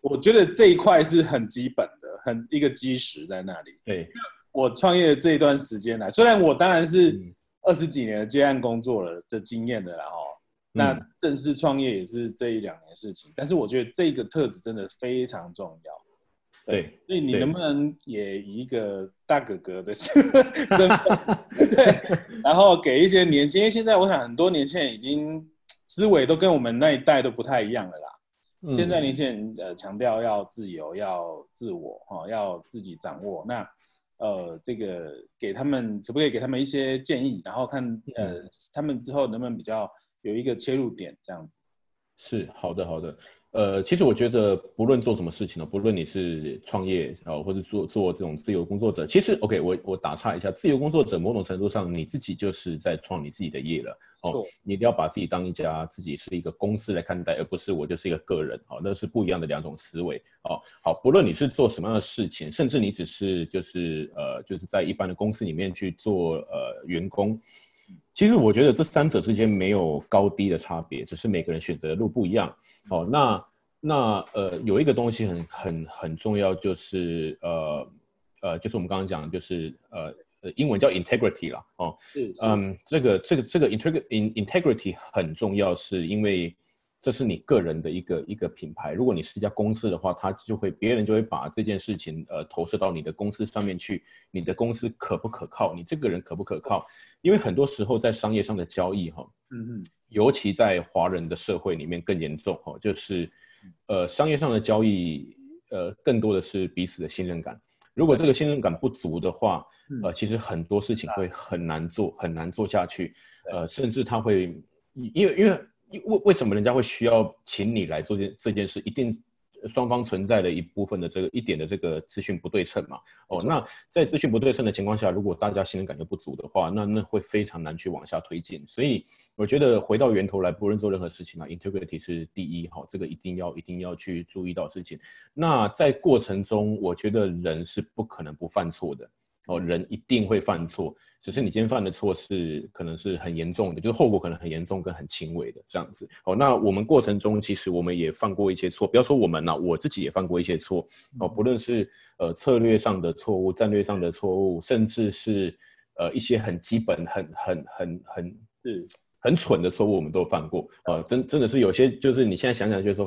S1: 我觉得这一块是很基本的，很一个基石在那里。
S2: 对。
S1: 我创业这一段时间来，虽然我当然是二十几年的接案工作了的经验的啦，哦，那正式创业也是这一两年事情，但是我觉得这个特质真的非常重要。
S2: 对，
S1: 所以你能不能也以一个大哥哥的 *laughs* 身份，对，然后给一些年轻，因为现在我想很多年轻人已经思维都跟我们那一代都不太一样了啦。现在年轻人呃强调要自由，要自我，哈，要自己掌握那。呃，这个给他们可不可以给他们一些建议，然后看呃，他们之后能不能比较有一个切入点这样子？
S2: 是好的，好的。呃，其实我觉得不论做什么事情呢，不论你是创业啊，或者做做这种自由工作者，其实 OK，我我打岔一下，自由工作者某种程度上你自己就是在创你自己的业了。哦，你一定要把自己当一家自己是一个公司来看待，而不是我就是一个个人。哦，那是不一样的两种思维。哦，好，不论你是做什么样的事情，甚至你只是就是呃，就是在一般的公司里面去做呃员工，其实我觉得这三者之间没有高低的差别，只是每个人选择的路不一样。哦，那那呃，有一个东西很很很重要，就是呃呃，就是我们刚刚讲，就是呃。英文叫 integrity 啦，哦，嗯，这个这个这个 integrity integrity 很重要，是因为这是你个人的一个一个品牌。如果你是一家公司的话，他就会别人就会把这件事情呃投射到你的公司上面去。你的公司可不可靠？你这个人可不可靠？因为很多时候在商业上的交易，哈，嗯嗯，尤其在华人的社会里面更严重，哈，就是呃商业上的交易，呃，更多的是彼此的信任感。如果这个信任感不足的话，呃，其实很多事情会很难做，很难做下去。呃，甚至他会，因为因为为为什么人家会需要请你来做这这件事？一定。双方存在的一部分的这个一点的这个资讯不对称嘛？哦，那在资讯不对称的情况下，如果大家信任感又不足的话，那那会非常难去往下推进。所以我觉得回到源头来，不论做任何事情啊，integrity 是第一哈，这个一定要一定要去注意到事情。那在过程中，我觉得人是不可能不犯错的。哦，人一定会犯错，只是你今天犯的错是可能是很严重的，就是后果可能很严重跟很轻微的这样子。哦，那我们过程中其实我们也犯过一些错，不要说我们了，我自己也犯过一些错。哦，不论是呃策略上的错误、战略上的错误，甚至是呃一些很基本、很很很很是很蠢的错误，我们都犯过。呃，真真的是有些就是你现在想想就是说，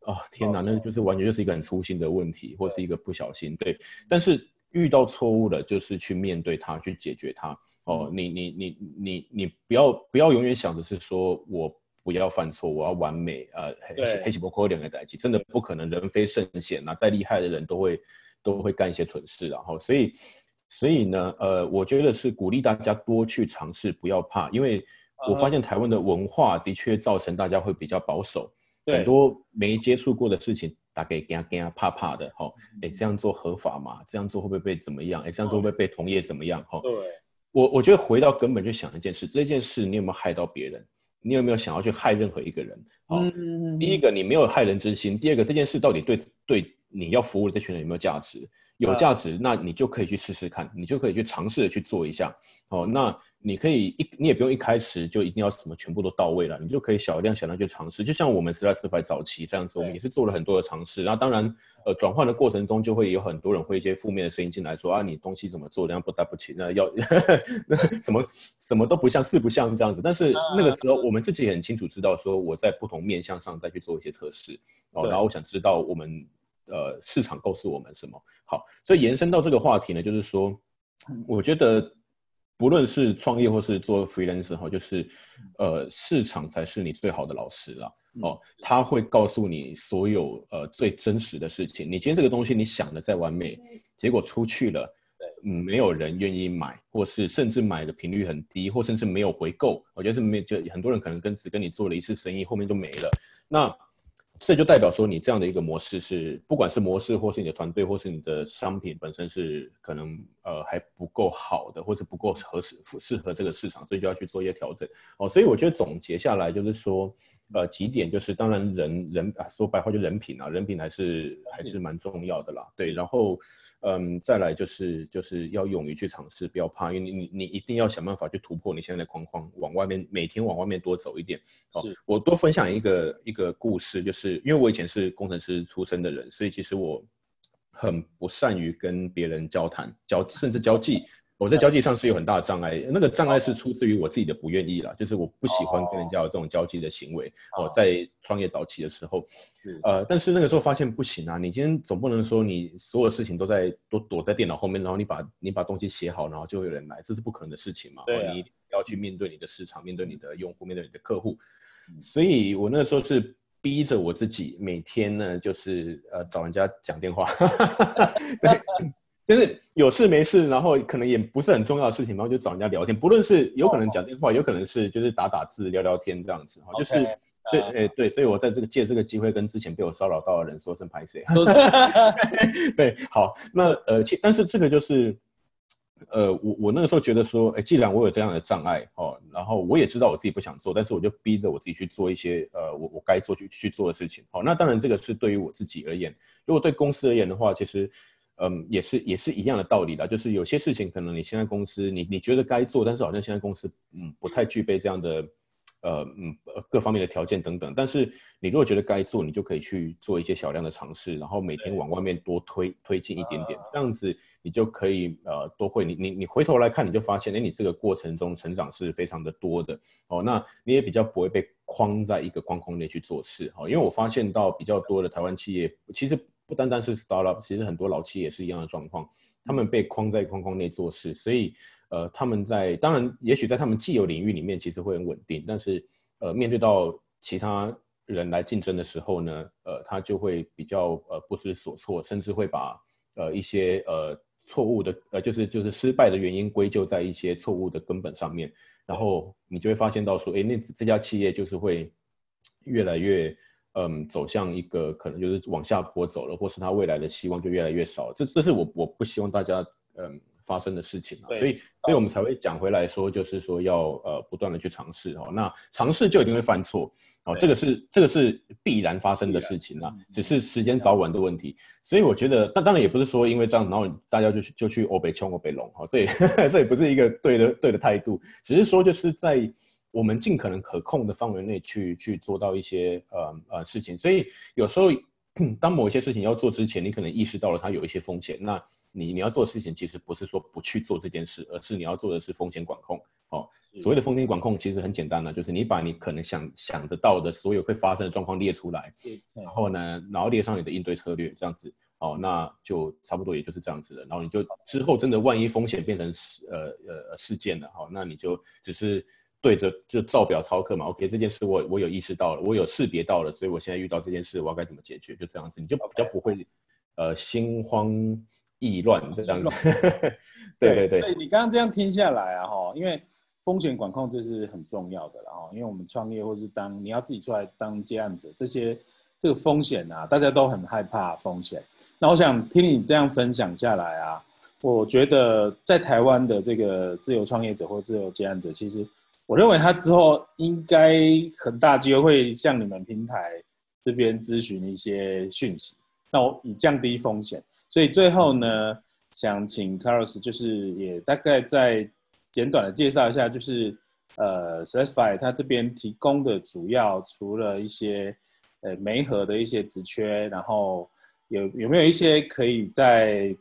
S2: 哦天哪，那就是完全就是一个很粗心的问题，或是一个不小心。对，但是。遇到错误了，就是去面对它，去解决它。哦，你你你你你不要不要永远想着是说我不要犯错，我要完美啊，黑黑起波扣两个代际，真的不可能，人非圣贤呐，再厉害的人都会都会干一些蠢事，然后所以所以呢，呃，我觉得是鼓励大家多去尝试，不要怕，因为我发现台湾的文化的确造成大家会比较保守，很多没接触过的事情。大概给他给他怕怕的，哈，哎，这样做合法吗？这样做会不会被怎么样？哎，这样做会不会被同业怎么样？哈，
S1: 对，
S2: 我我觉得回到根本就想一件事，这件事你有没有害到别人？你有没有想要去害任何一个人？嗯，第一个你没有害人之心，第二个这件事到底对对你要服务的这群人有没有价值？有价值，那你就可以去试试看，你就可以去尝试的去做一下。哦，那你可以一，你也不用一开始就一定要什么全部都到位了，你就可以小量小量去尝试。就像我们 s l i c e f y 早期这样子，我们也是做了很多的尝试。然后当然，呃，转换的过程中就会有很多人会一些负面的声音进来，说啊，你东西怎么做，人家不搭不起，那要 *laughs* 什么什么都不像，四不像这样子。但是那个时候我们自己也很清楚知道，说我在不同面向上再去做一些测试。哦，然后我想知道我们。呃，市场告诉我们什么？好，所以延伸到这个话题呢，就是说，我觉得不论是创业或是做 freelancer 哈，就是呃，市场才是你最好的老师了哦，他会告诉你所有呃最真实的事情。你今天这个东西你想的再完美，结果出去了，嗯，没有人愿意买，或是甚至买的频率很低，或甚至没有回购。我觉得是没就很多人可能跟只跟你做了一次生意，后面就没了。那这就代表说，你这样的一个模式是，不管是模式，或是你的团队，或是你的商品本身是可能呃还不够好的，或是不够合适适合这个市场，所以就要去做一些调整哦。所以我觉得总结下来就是说，呃，几点就是，当然人人啊说白话就人品啊，人品还是还是蛮重要的啦。对，然后。嗯，再来就是就是要勇于去尝试，不要怕，因为你你你一定要想办法去突破你现在的框框，往外面每天往外面多走一点。好，我多分享一个一个故事，就是因为我以前是工程师出身的人，所以其实我很不善于跟别人交谈、交甚至交际。我在交际上是有很大的障碍，那个障碍是出自于我自己的不愿意啦，就是我不喜欢跟人家有这种交际的行为。哦，在创业早期的时候，呃，但是那个时候发现不行啊，你今天总不能说你所有事情都在都躲在电脑后面，然后你把你把东西写好，然后就会有人来，这是不可能的事情嘛。
S1: 对，
S2: 你要去面对你的市场，面对你的用户，面对你的客户。所以我那个时候是逼着我自己每天呢，就是呃找人家讲电话。*laughs* *laughs* 对。就是有事没事，然后可能也不是很重要的事情，然后就找人家聊天。不论是有可能讲电话，有可能是就是打打字、聊聊天这样子哈。就是对，哎对，所以我在这个借这个机会跟之前被我骚扰到的人说声拍谢。*laughs* 对，好，那呃，其但是这个就是呃，我我那个时候觉得说，哎，既然我有这样的障碍哦，然后我也知道我自己不想做，但是我就逼着我自己去做一些呃，我我该做去去做的事情。好，那当然这个是对于我自己而言，如果对公司而言的话，其实。嗯，也是也是一样的道理啦，就是有些事情可能你现在公司你你觉得该做，但是好像现在公司嗯不太具备这样的呃嗯各方面的条件等等。但是你如果觉得该做，你就可以去做一些小量的尝试，然后每天往外面多推推进一点点，这样子你就可以呃多会你你你回头来看，你就发现哎你这个过程中成长是非常的多的哦，那你也比较不会被框在一个框框内去做事哈，因为我发现到比较多的台湾企业其实。不单单是 startup，其实很多老企业也是一样的状况，他们被框在框框内做事，所以呃，他们在当然也许在他们既有领域里面其实会很稳定，但是呃，面对到其他人来竞争的时候呢，呃，他就会比较呃不知所措，甚至会把呃一些呃错误的呃就是就是失败的原因归咎在一些错误的根本上面，然后你就会发现到说，哎，那这家企业就是会越来越。嗯，走向一个可能就是往下坡走了，或是他未来的希望就越来越少。这这是我我不希望大家嗯发生的事情啊。所以所以我们才会讲回来说，就是说要呃不断的去尝试哦。那尝试就一定会犯错哦，这个是这个是必然发生的事情啊，只是时间早晚的问题。所以我觉得，但当然也不是说因为这样，然后大家就去就去欧北冲欧北龙哈，这也 *laughs* 这也不是一个对的对的态度，只是说就是在。我们尽可能可控的范围内去去做到一些呃呃事情，所以有时候当某一些事情要做之前，你可能意识到了它有一些风险，那你你要做的事情其实不是说不去做这件事，而是你要做的是风险管控。哦，所谓的风险管控其实很简单的，就是你把你可能想想得到的所有会发生的状况列出来，然后呢，然后列上你的应对策略，这样子。哦，那就差不多也就是这样子了。然后你就之后真的万一风险变成事呃呃事件了，好，那你就只是对着就照表操课嘛。OK，这件事我我有意识到了，我有识别到了，所以我现在遇到这件事，我要该怎么解决？就这样子，你就比较不会呃心慌意乱这样子。*laughs* 对对对，
S1: 你刚刚这样听下来啊，哈，因为风险管控这是很重要的了哈，因为我们创业或是当你要自己出来当接案者，这些。这个风险啊，大家都很害怕风险。那我想听你这样分享下来啊，我觉得在台湾的这个自由创业者或自由接案者，其实我认为他之后应该很大机会会向你们平台这边咨询一些讯息，那我以降低风险。所以最后呢，想请 Carlos 就是也大概再简短的介绍一下，就是呃 s e l e s t i f y 他这边提供的主要除了一些。呃，媒合的一些职缺，然后有有没有一些可以再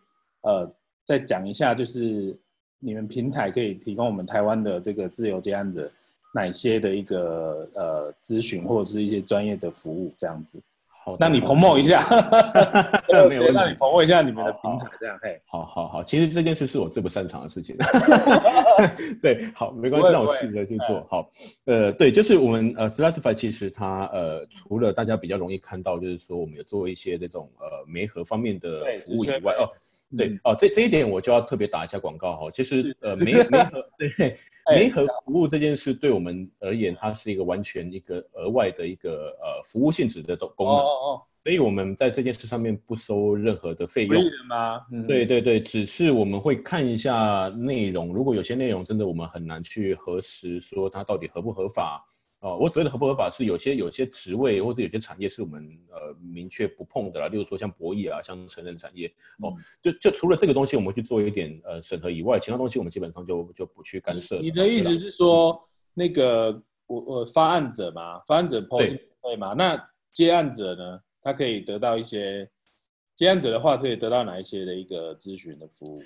S1: 呃再讲一下，就是你们平台可以提供我们台湾的这个自由接案者哪些的一个呃咨询或者是一些专业的服务这样子。那你彭茂一下，*laughs*
S2: 没有，
S1: 那你彭茂一下你们的平台，这样嘿。
S2: 好好好，其实这件事是我最不擅长的事情。*laughs* 对，好，没关系，那我试着去做好。呃，对，就是我们呃 s l a s i f y 其实它呃，除了大家比较容易看到，就是说我们有做一些这种呃媒合方面的服务以外，哦。对哦，这这一点我就要特别打一下广告哈。其实呃，媒媒合对媒合服务这件事，对我们而言，它是一个完全一个额外的一个呃服务性质的功功能。哦哦。所以我们在这件事上面不收任何的费用。
S1: 吗？
S2: 对对对，只是我们会看一下内容，如果有些内容真的我们很难去核实，说它到底合不合法。哦，我所谓的合不合法是有些有些职位或者有些产业是我们呃明确不碰的啦，例如说像博弈啊，像成人产业哦，就就除了这个东西我们去做一点呃审核以外，其他东西我们基本上就就不去干涉。
S1: 你的意思是说，那个我我发案者嘛，发案者 post 对嘛？那接案者呢，他可以得到一些接案者的话，可以得到哪一些的一个咨询的服务？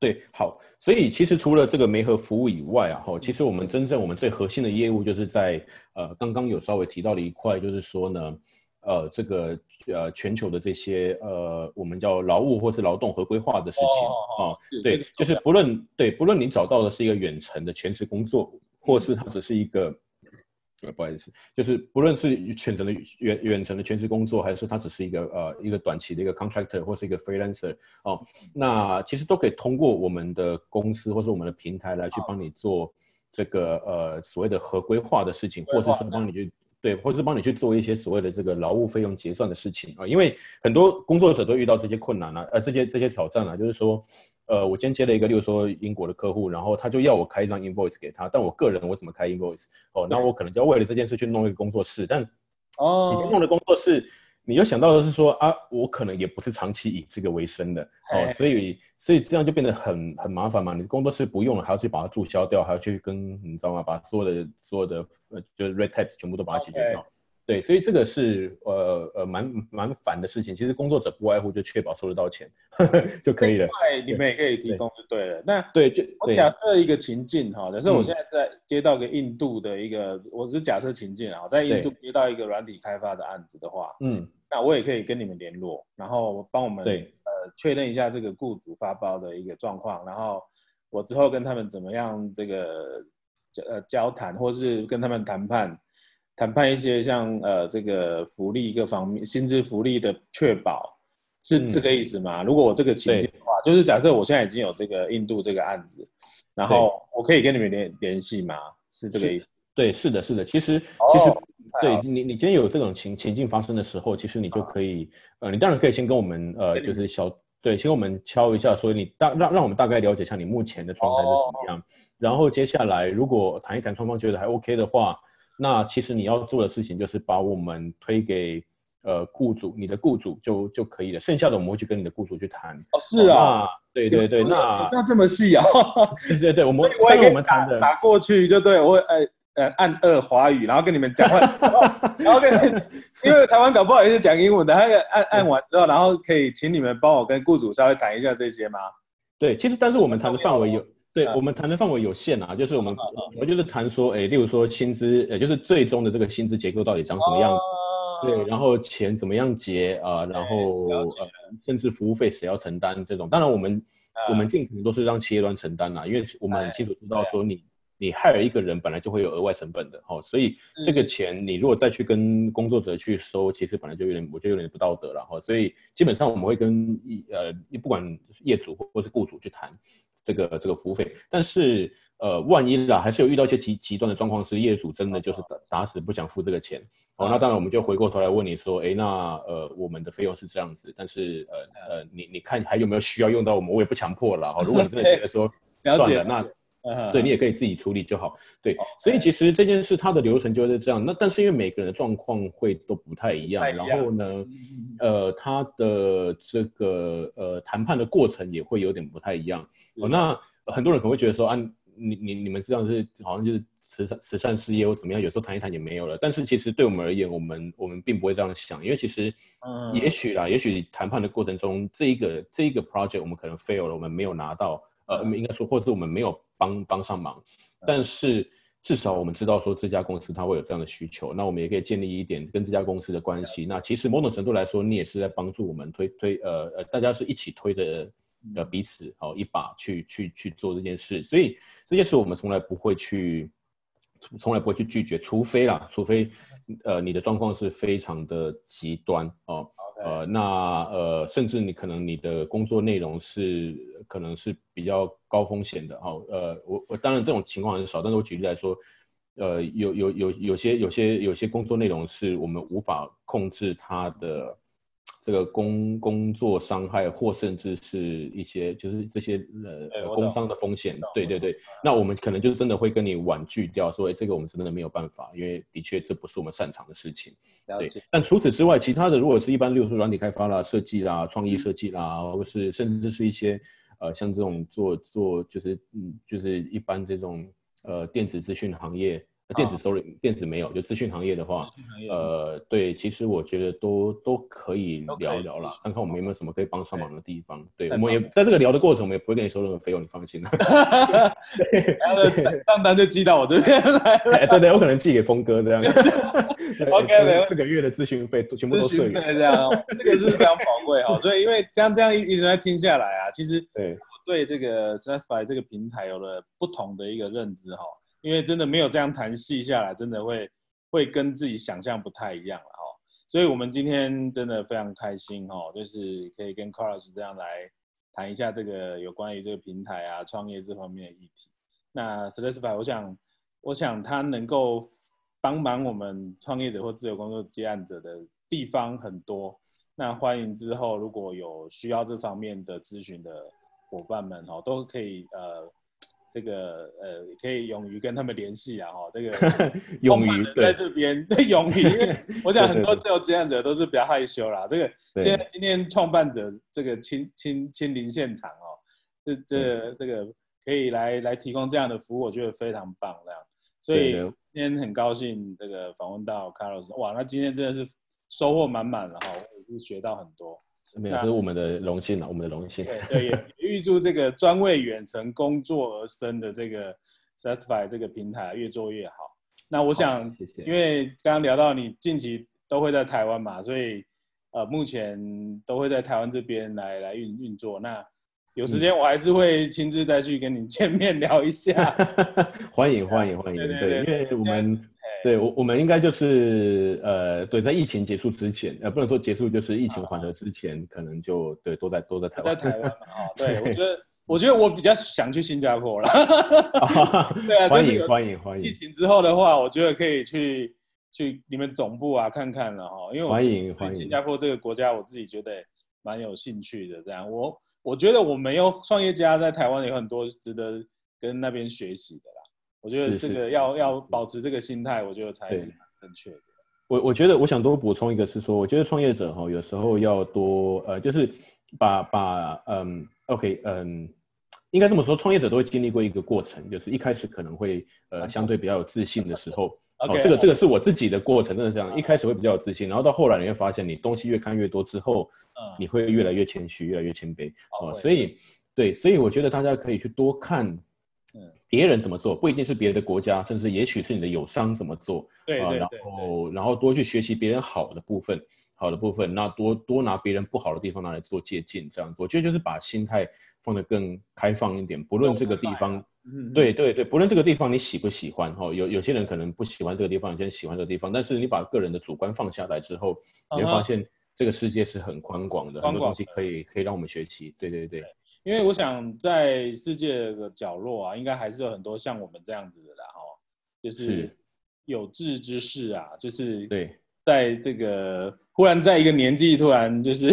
S2: 对，好，所以其实除了这个媒合服务以外啊，哈，其实我们真正我们最核心的业务就是在呃，刚刚有稍微提到的一块，就是说呢，呃，这个呃全球的这些呃，我们叫劳务或是劳动合规化的事情啊，对，就是不论对，不论你找到的是一个远程的全职工作，或是它只是一个。不好意思，就是不论是选择的远远程的全职工作，还是他只是一个呃一个短期的一个 contractor 或是一个 freelancer 哦，那其实都可以通过我们的公司或者我们的平台来去帮你做这个呃所谓的合规化的事情，或者是说帮你去对，或者是帮你去做一些所谓的这个劳务费用结算的事情啊，因为很多工作者都遇到这些困难啊，呃这些这些挑战啊，就是说。呃，我今天接了一个，例如说英国的客户，然后他就要我开一张 invoice 给他，但我个人我怎么开 invoice？哦，那我可能就要为了这件事去弄一个工作室，但哦，你弄的工作室，你要想到的是说啊，我可能也不是长期以这个为生的，哦，所以所以这样就变得很很麻烦嘛，你工作室不用了，还要去把它注销掉，还要去跟你知道吗？把所有的所有的呃就是 red tape 全部都把它解决掉。对，所以这个是呃呃蛮蛮烦的事情。其实工作者不外乎就确保收得到钱 *laughs* 就可以了。
S1: 对你们也可以提供就对了。那
S2: 对，就
S1: 我假设一个情境哈，假设我现在在接到个印度的一个，我是假设情境啊，在印度接到一个软体开发的案子的话，嗯，那我也可以跟你们联络，然后帮我们
S2: 对
S1: 呃确认一下这个雇主发包的一个状况，然后我之后跟他们怎么样这个交呃交谈，或是跟他们谈判。谈判一些像呃这个福利各方面薪资福利的确保是这个意思吗？如果我这个情境的话，就是假设我现在已经有这个印度这个案子，然后我可以跟你们联联系吗？是这个意思？
S2: 对，是的，是的。其实其实对你你今天有这种情情境发生的时候，其实你就可以呃，你当然可以先跟我们呃就是小对，先我们敲一下，所以你大让让我们大概了解一下你目前的状态是怎么样，然后接下来如果谈一谈双方觉得还 OK 的话。那其实你要做的事情就是把我们推给呃雇主，你的雇主就就可以了。剩下的我们会去跟你的雇主去谈。
S1: 哦，是啊，
S2: 对对对，那
S1: 那这么细啊？*laughs*
S2: 对对对，我们
S1: 我
S2: 也我们谈的
S1: 打过去就对我呃呃按二华语，然后跟你们讲话，然后 *laughs* 跟因为台湾搞不好也是讲英文的，他按按完之后，然后可以请你们帮我跟雇主稍微谈一下这些吗？
S2: 对，其实但是我们谈的范围有。对我们谈的范围有限啊，就是我们我就是谈说，哎，例如说薪资，呃，就是最终的这个薪资结构到底长什么样子，对，然后钱怎么样结啊？然后呃，甚至服务费谁要承担这种？当然我们我们尽可能都是让企业端承担啦，因为我们很清楚知道说你你害了一个人本来就会有额外成本的哈，所以这个钱你如果再去跟工作者去收，其实本来就有点我觉得有点不道德了哈，所以基本上我们会跟一呃不管业主或是雇主去谈这个这个服务费，但是。呃，万一啦，还是有遇到一些极极端的状况，是业主真的就是打打死不想付这个钱，哦，那当然我们就回过头来问你说，哎，那呃，我们的费用是这样子，但是呃呃，你你看还有没有需要用到我们，我也不强迫了，哈，如果你真的觉得说
S1: 了解
S2: 了，那对你也可以自己处理就好，对，所以其实这件事它的流程就是这样，那但是因为每个人的状况会都不太一样，然后呢，呃，他的这个呃谈判的过程也会有点不太一样，哦，那很多人可能会觉得说，啊你你你们这样是好像就是慈善慈善事业或怎么样，有时候谈一谈也没有了。但是其实对我们而言，我们我们并不会这样想，因为其实，嗯，也许啦，也许谈判的过程中，这一个这一个 project 我们可能 fail 了，我们没有拿到，呃，应该说，或者是我们没有帮帮上忙。但是至少我们知道说这家公司它会有这样的需求，那我们也可以建立一点跟这家公司的关系。那其实某种程度来说，你也是在帮助我们推推，呃呃，大家是一起推着。呃，彼此哦，一把去去去做这件事，所以这件事我们从来不会去，从来不会去拒绝，除非啦，除非呃你的状况是非常的极端哦，呃那呃甚至你可能你的工作内容是可能是比较高风险的哦，呃我我当然这种情况很少，但是我举例来说，呃有有有有些有些有些工作内容是我们无法控制它的。这个工工作伤害，或甚至是一些就是这些呃工伤的风险，对对对，那我们可能就真的会跟你婉拒掉，说哎，这个我们真的没有办法，因为的确这不是我们擅长的事情。
S1: 对，
S2: 但除此之外，其他的如果是一般，例如说软体开发啦、设计啦、创意设计啦，或是甚至是一些呃像这种做做就是嗯就是一般这种呃电子资讯行业。电子 sorry，电子没有，就资讯行业的话，呃，对，其实我觉得都都可以聊一聊啦，看看我们有没有什么可以帮上忙的地方。对，我们也在这个聊的过程，我们也不会跟你收任何费用，你放心。*laughs*
S1: 账单就寄到我这边来，*laughs*
S2: 对对，我可能寄给峰哥这样。*laughs*
S1: OK，没有
S2: 四个月的咨询费全部都税
S1: 这样，这个是非常宝贵哈。所以因为这样这样一一直在听下来啊，其实
S2: 对
S1: 对这个 s l a s f y 这个平台有了不同的一个认知哈。因为真的没有这样谈细下来，真的会会跟自己想象不太一样了哈。所以我们今天真的非常开心哈，就是可以跟 Carlos 这样来谈一下这个有关于这个平台啊创业这方面的议题。那 s l a s f y 我想我想他能够帮忙我们创业者或自由工作接案者的地方很多。那欢迎之后如果有需要这方面的咨询的伙伴们哦，都可以呃。这个呃，可以勇于跟他们联系啊！哈，这个 *laughs*
S2: 勇于
S1: 在这边 *laughs* 勇于，我想很多自由职业者都是比较害羞啦。这个现在今天创办者这个亲亲亲临现场哦，这这这个可以来来提供这样的服务，我觉得非常棒这样。所以今天很高兴这个访问到 Carlos，哇，那今天真的是收获满满了哈，我也是学到很多。
S2: 没有，这是我们的荣幸了，我们的荣幸。
S1: 对对，*laughs* 也预祝这个专为远程工作而生的这个 s a t i f y 这个平台越做越好。那我想，
S2: 谢谢。
S1: 因为刚刚聊到你近期都会在台湾嘛，所以呃，目前都会在台湾这边来来运运作。那有时间我还是会亲自再去跟你 *laughs* 见面聊一下。*laughs*
S2: 欢迎欢迎欢迎，对，因为我们。对，我我们应该就是呃，对，在疫情结束之前，呃，不能说结束，就是疫情缓和之前，可能就对，都在都在台湾。
S1: 在台湾啊，*laughs* 对，我觉得，我觉得我比较想去新加坡了。*laughs* 对啊，
S2: 欢迎欢迎欢迎。
S1: 疫情之后的话，我觉得可以去去你们总部啊看看了哈，因为
S2: 欢迎欢迎
S1: 新加坡这个国家，我自己觉得蛮有兴趣的。这样，我我觉得我们有创业家在台湾有很多值得跟那边学习的。我觉得这个要要保持这个心态，我觉得才是正确的。
S2: 我我觉得我想多补充一个是说，我觉得创业者哈有时候要多呃，就是把把嗯，OK 嗯，应该这么说，创业者都会经历过一个过程，就是一开始可能会呃相对比较有自信的时候，*laughs*
S1: 哦，
S2: 这个这个是我自己的过程，真的这样，一开始会比较有自信，然后到后来你会发现，你东西越看越多之后，嗯，你会越来越谦虚，越来越谦卑，哦，所以对，所以我觉得大家可以去多看。别人怎么做，不一定是别的国家，甚至也许是你的友商怎么做，啊，然后然后多去学习别人好的部分，好的部分，那多多拿别人不好的地方拿来做借鉴，这样子，我觉得就是把心态放得更开放一点，不论这个地方。对对对，不论这个地方你喜不喜欢哈，有有些人可能不喜欢这个地方，有些人喜欢这个地方，但是你把个人的主观放下来之后，你会发现这个世界是很宽广的，很多东西可以可以让我们学习。对对。对，
S1: 因为我想在世界的角落啊，应该还是有很多像我们这样子的啦哈，就是有志之士啊，就是
S2: 对。
S1: 在这个忽然在一个年纪，突然就是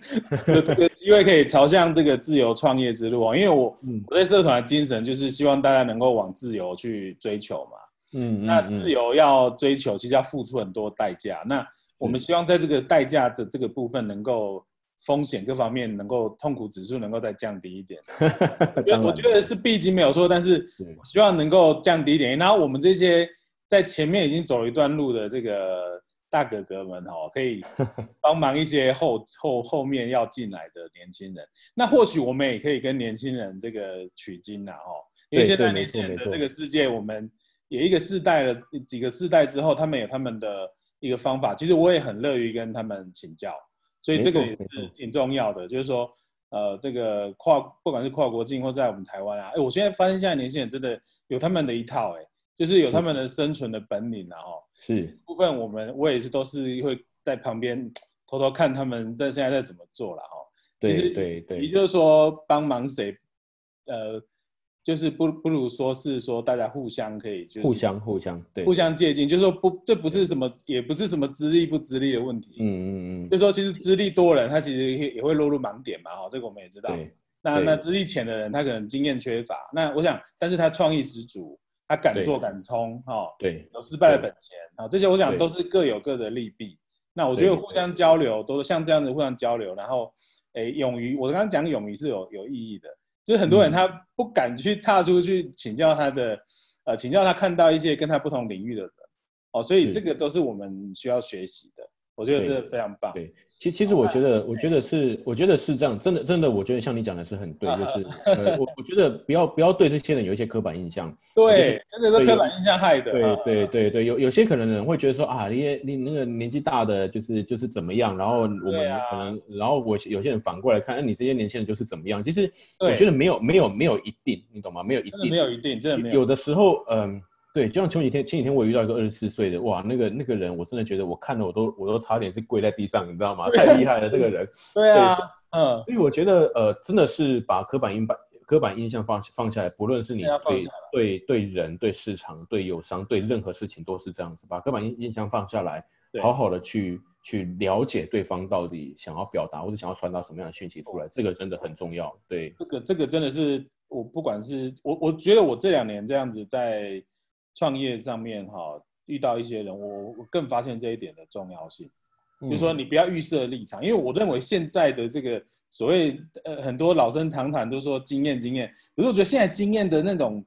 S1: *laughs* 有这个机会可以朝向这个自由创业之路啊！因为我我在社团的精神就是希望大家能够往自由去追求嘛。嗯，那自由要追求，其实要付出很多代价。那我们希望在这个代价的这个部分，能够风险各方面能够痛苦指数能够再降低一点。*laughs* 我觉得是必经没有错，但是希望能够降低一点。然后我们这些在前面已经走了一段路的这个。大哥哥们哦，可以 *laughs* 帮忙一些后后后面要进来的年轻人。那或许我们也可以跟年轻人这个取经呐，哦。因为现在年轻人的这个世界，我们也一个世代了，几个世代之后，他们有他们的一个方法。其实我也很乐于跟他们请教，所以这个也是挺重要的。就是说，呃，这个跨不管是跨国境或在我们台湾啊，哎，我现在发现现在年轻人真的有他们的一套，哎，就是有他们的生存的本领啊，哦。
S2: 是
S1: 部分，我们我也是都是会在旁边偷偷看他们在现在在怎么做了哈。
S2: 对对对，
S1: 也就是说帮忙谁，呃，就是不不如说是说大家互相可以就
S2: 互相互相对
S1: 互相借鉴，就是说不这不是什么也不是什么资历不资历的问题。嗯嗯嗯，就说其实资历多人他其实也也会落入盲点嘛哈，这个我们也知道。那那资历浅的人他可能经验缺乏，那我想但是他创意十足。他敢做敢冲，哈，
S2: 对，
S1: 有失败的本钱，啊，这些我想都是各有各的利弊。那我觉得互相交流，都是像这样子互相交流，然后，诶，勇于，我刚刚讲勇于是有有意义的，就是很多人他不敢去踏出去请教他的，呃，请教他看到一些跟他不同领域的人，哦，所以这个都是我们需要学习的，我觉得这非常棒。
S2: 对。其其实我觉得，我觉得是，我觉得是这样，真的真的，我觉得像你讲的是很对，*laughs* 就是呃，我我觉得不要不要对这些人有一些刻板印象，
S1: 对，真的是刻板印象害的，
S2: 对对对对，有有些可能人会觉得说啊，你你那个年纪大的就是就是怎么样，然后我们可能，然后我有些人反过来看，那你这些年轻人就是怎么样，其实我觉得没有没有没有一定，你懂吗？没有一定，
S1: 没有一定，真的没
S2: 有，有的时候嗯。对，就像前几天，前几天我遇到一个二十四岁的，哇，那个那个人，我真的觉得我看了我都我都差点是跪在地上，你知道吗？太厉害了，这个人。*laughs*
S1: 对啊，嗯，
S2: 所以我觉得呃，真的是把刻板印板刻板印象放放下来，不论是你对对对人、对市场、对友商、对任何事情都是这样子，把刻板印印象放下来，好好的去去了解对方到底想要表达或者想要传达什么样的讯息出来，这个真的很重要。对，
S1: 这个这个真的是我不管是我我觉得我这两年这样子在。创业上面哈，遇到一些人，我我更发现这一点的重要性，就是说你不要预设立场，因为我认为现在的这个所谓呃很多老生常谈都说经验经验，可是我觉得现在经验的那种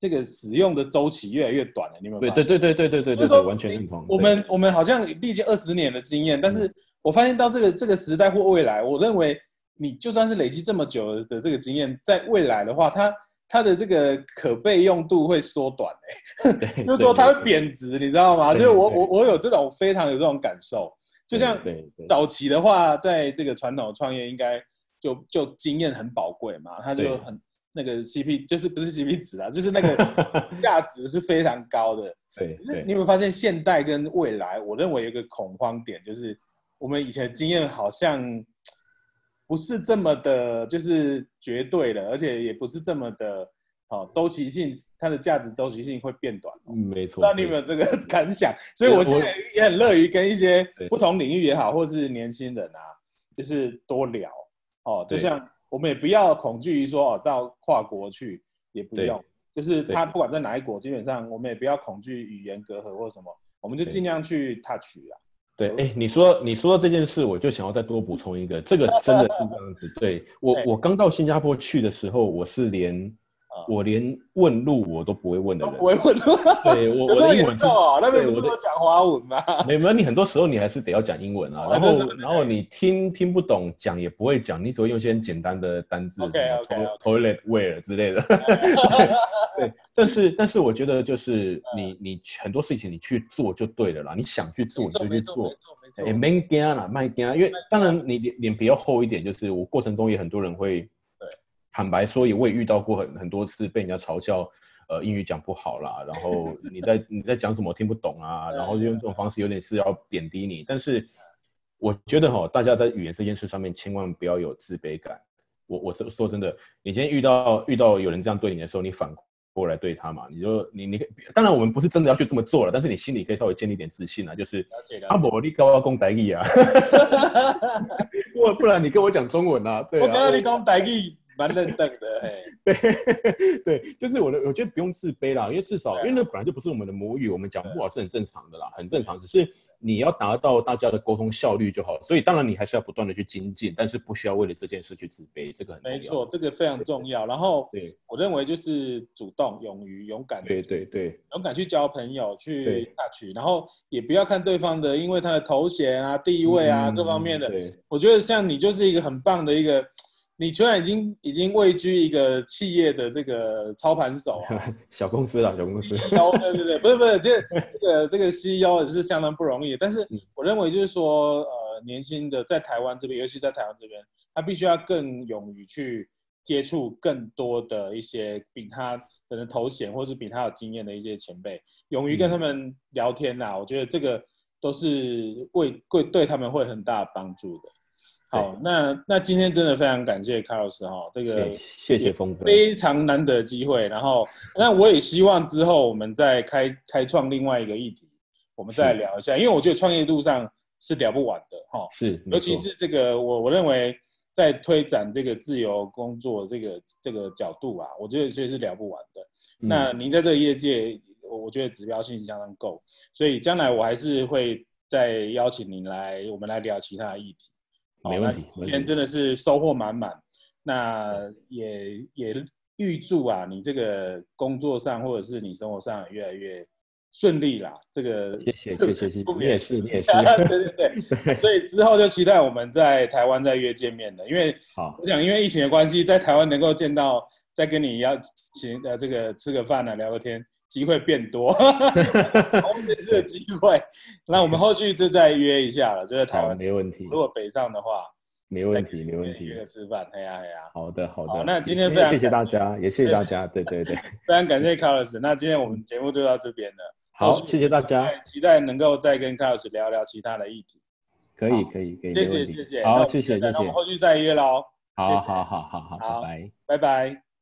S1: 这个使用的周期越来越短了，你有没有？
S2: 对对对对对对对，完全认同。
S1: 我们我们好像历经二十年的经验，但是我发现到这个这个时代或未来，我认为你就算是累积这么久的这个经验，在未来的话，它。它的这个可备用度会缩短 *laughs* 诶，*laughs* 就是说它会贬值，你知道吗？就是我我我有这种非常有这种感受，就像早期的话，在这个传统创业应该就就经验很宝贵嘛，它就很那个 CP 就是不是 CP 值啊，就是那个 *laughs* 价值是非常高的。
S2: 对，
S1: 你有没有发现现代跟未来？我认为有一个恐慌点，就是我们以前经验好像。不是这么的，就是绝对的，而且也不是这么的，好周期性，它的价值周期性会变短。
S2: 嗯，没错。
S1: 那你有没有这个 *laughs* 感想？所以我现在也很乐于跟一些不同领域也好，或是年轻人啊，就是多聊哦。就像我们也不要恐惧于说哦，到跨国去也不用，就是他不管在哪一国，基本上我们也不要恐惧语言隔阂或什么，我们就尽量去 touch 啊。
S2: 对，哎，你说你说到这件事，我就想要再多补充一个，这个真的是这样子。对我，*laughs* 我刚到新加坡去的时候，我是连我连问路我都不会问的人，
S1: 不会问路。
S2: 对我我的 *laughs* 英文
S1: 哦，那边不是都讲华文吗？
S2: 没有，你很多时候你还是得要讲英文啊。然后然后你听听不懂，讲也不会讲，你只会用一些简单的单字
S1: ，OK OK
S2: toilet where 之类的。*laughs* 对，但是但是我觉得就是你你很多事情你去做就对了啦，你想去做你就去做，
S1: 也
S2: 没惊啦，卖惊，因为当然你脸脸皮要厚一点，就是我过程中也很多人会。坦白说，也我也遇到过很很多次被人家嘲笑，呃，英语讲不好啦，然后 *laughs* 你在你在讲什么听不懂啊，然后就用这种方式有点是要贬低你。但是我觉得哈，大家在语言这件事上面千万不要有自卑感。我我说说真的，你今天遇到遇到有人这样对你的时候，你反过来对他嘛，你就你你当然我们不是真的要去这么做了，但是你心里可以稍微建立点自信啊，就是阿伯你跟我讲台语啊，*laughs* 不不然你跟我讲中文啊，对啊，
S1: 我跟你讲台语。蛮认真的，*laughs* 嘿，
S2: 对对，就是我的，我觉得不用自卑啦，因为至少，因为那本来就不是我们的母语，我们讲不好是很正常的啦，很正常。只是你要达到大家的沟通效率就好，所以当然你还是要不断的去精进，但是不需要为了这件事去自卑，这个很
S1: 没错，这个非常重要。然后，对我认为就是主动、勇于、勇敢，
S2: 对对对，
S1: 勇敢去交朋友，去下去，然后也不要看对方的，因为他的头衔啊、地位啊各方面的，我觉得像你就是一个很棒的一个。你居然已经已经位居一个企业的这个操盘手啊，*laughs*
S2: 小公司啦，小公司。
S1: 对对对，不是不是，这这个这个 CEO 也是相当不容易。但是我认为就是说，呃，年轻的在台湾这边，尤其在台湾这边，他必须要更勇于去接触更多的一些比他可能头衔或是比他有经验的一些前辈，勇于跟他们聊天呐。我觉得这个都是会会对他们会很大帮助的。好，那那今天真的非常感谢 Carlos 哈，这个
S2: 谢谢峰哥，
S1: 非常难得机会。然后，那我也希望之后我们再开开创另外一个议题，我们再聊一下，因为我觉得创业路上是聊不完的哈。
S2: 是，
S1: 尤其是这个我我认为在推展这个自由工作这个这个角度啊，我觉得这是聊不完的。那您在这个业界，我我觉得指标性相当够，所以将来我还是会再邀请您来，我们来聊其他的议题。
S2: 没问题，
S1: 今天真的是收获满满。那也也预祝啊，你这个工作上或者是你生活上越来越顺利啦。这个
S2: 谢谢谢谢谢谢，*laughs* 你也是你也是，*laughs*
S1: 对对对。所以之后就期待我们在台湾再约见面的，因为
S2: 好，
S1: 我想因为疫情的关系，在台湾能够见到，再跟你要请呃这个吃个饭啊，聊个天。机会变多，*laughs* 这次的机会，那我们后续就再约一下了，就在台湾，
S2: 没问题。
S1: 如果北上的话，
S2: 没问题，没问题。
S1: 约个吃饭，哎呀哎呀。
S2: 好的好的。
S1: 那今天非常
S2: 谢谢大家，也谢谢大家，对对对，*laughs*
S1: 非常感谢 Carlos。那今天我们节目就到这边了。
S2: 好，谢谢大家，
S1: 期待能够再跟 Carlos 聊聊其他的议题。
S2: 可以可以可以，
S1: 谢谢谢谢。
S2: 好，谢谢谢谢。那
S1: 我们后续再约喽。
S2: 好好好好好，拜拜
S1: 拜拜。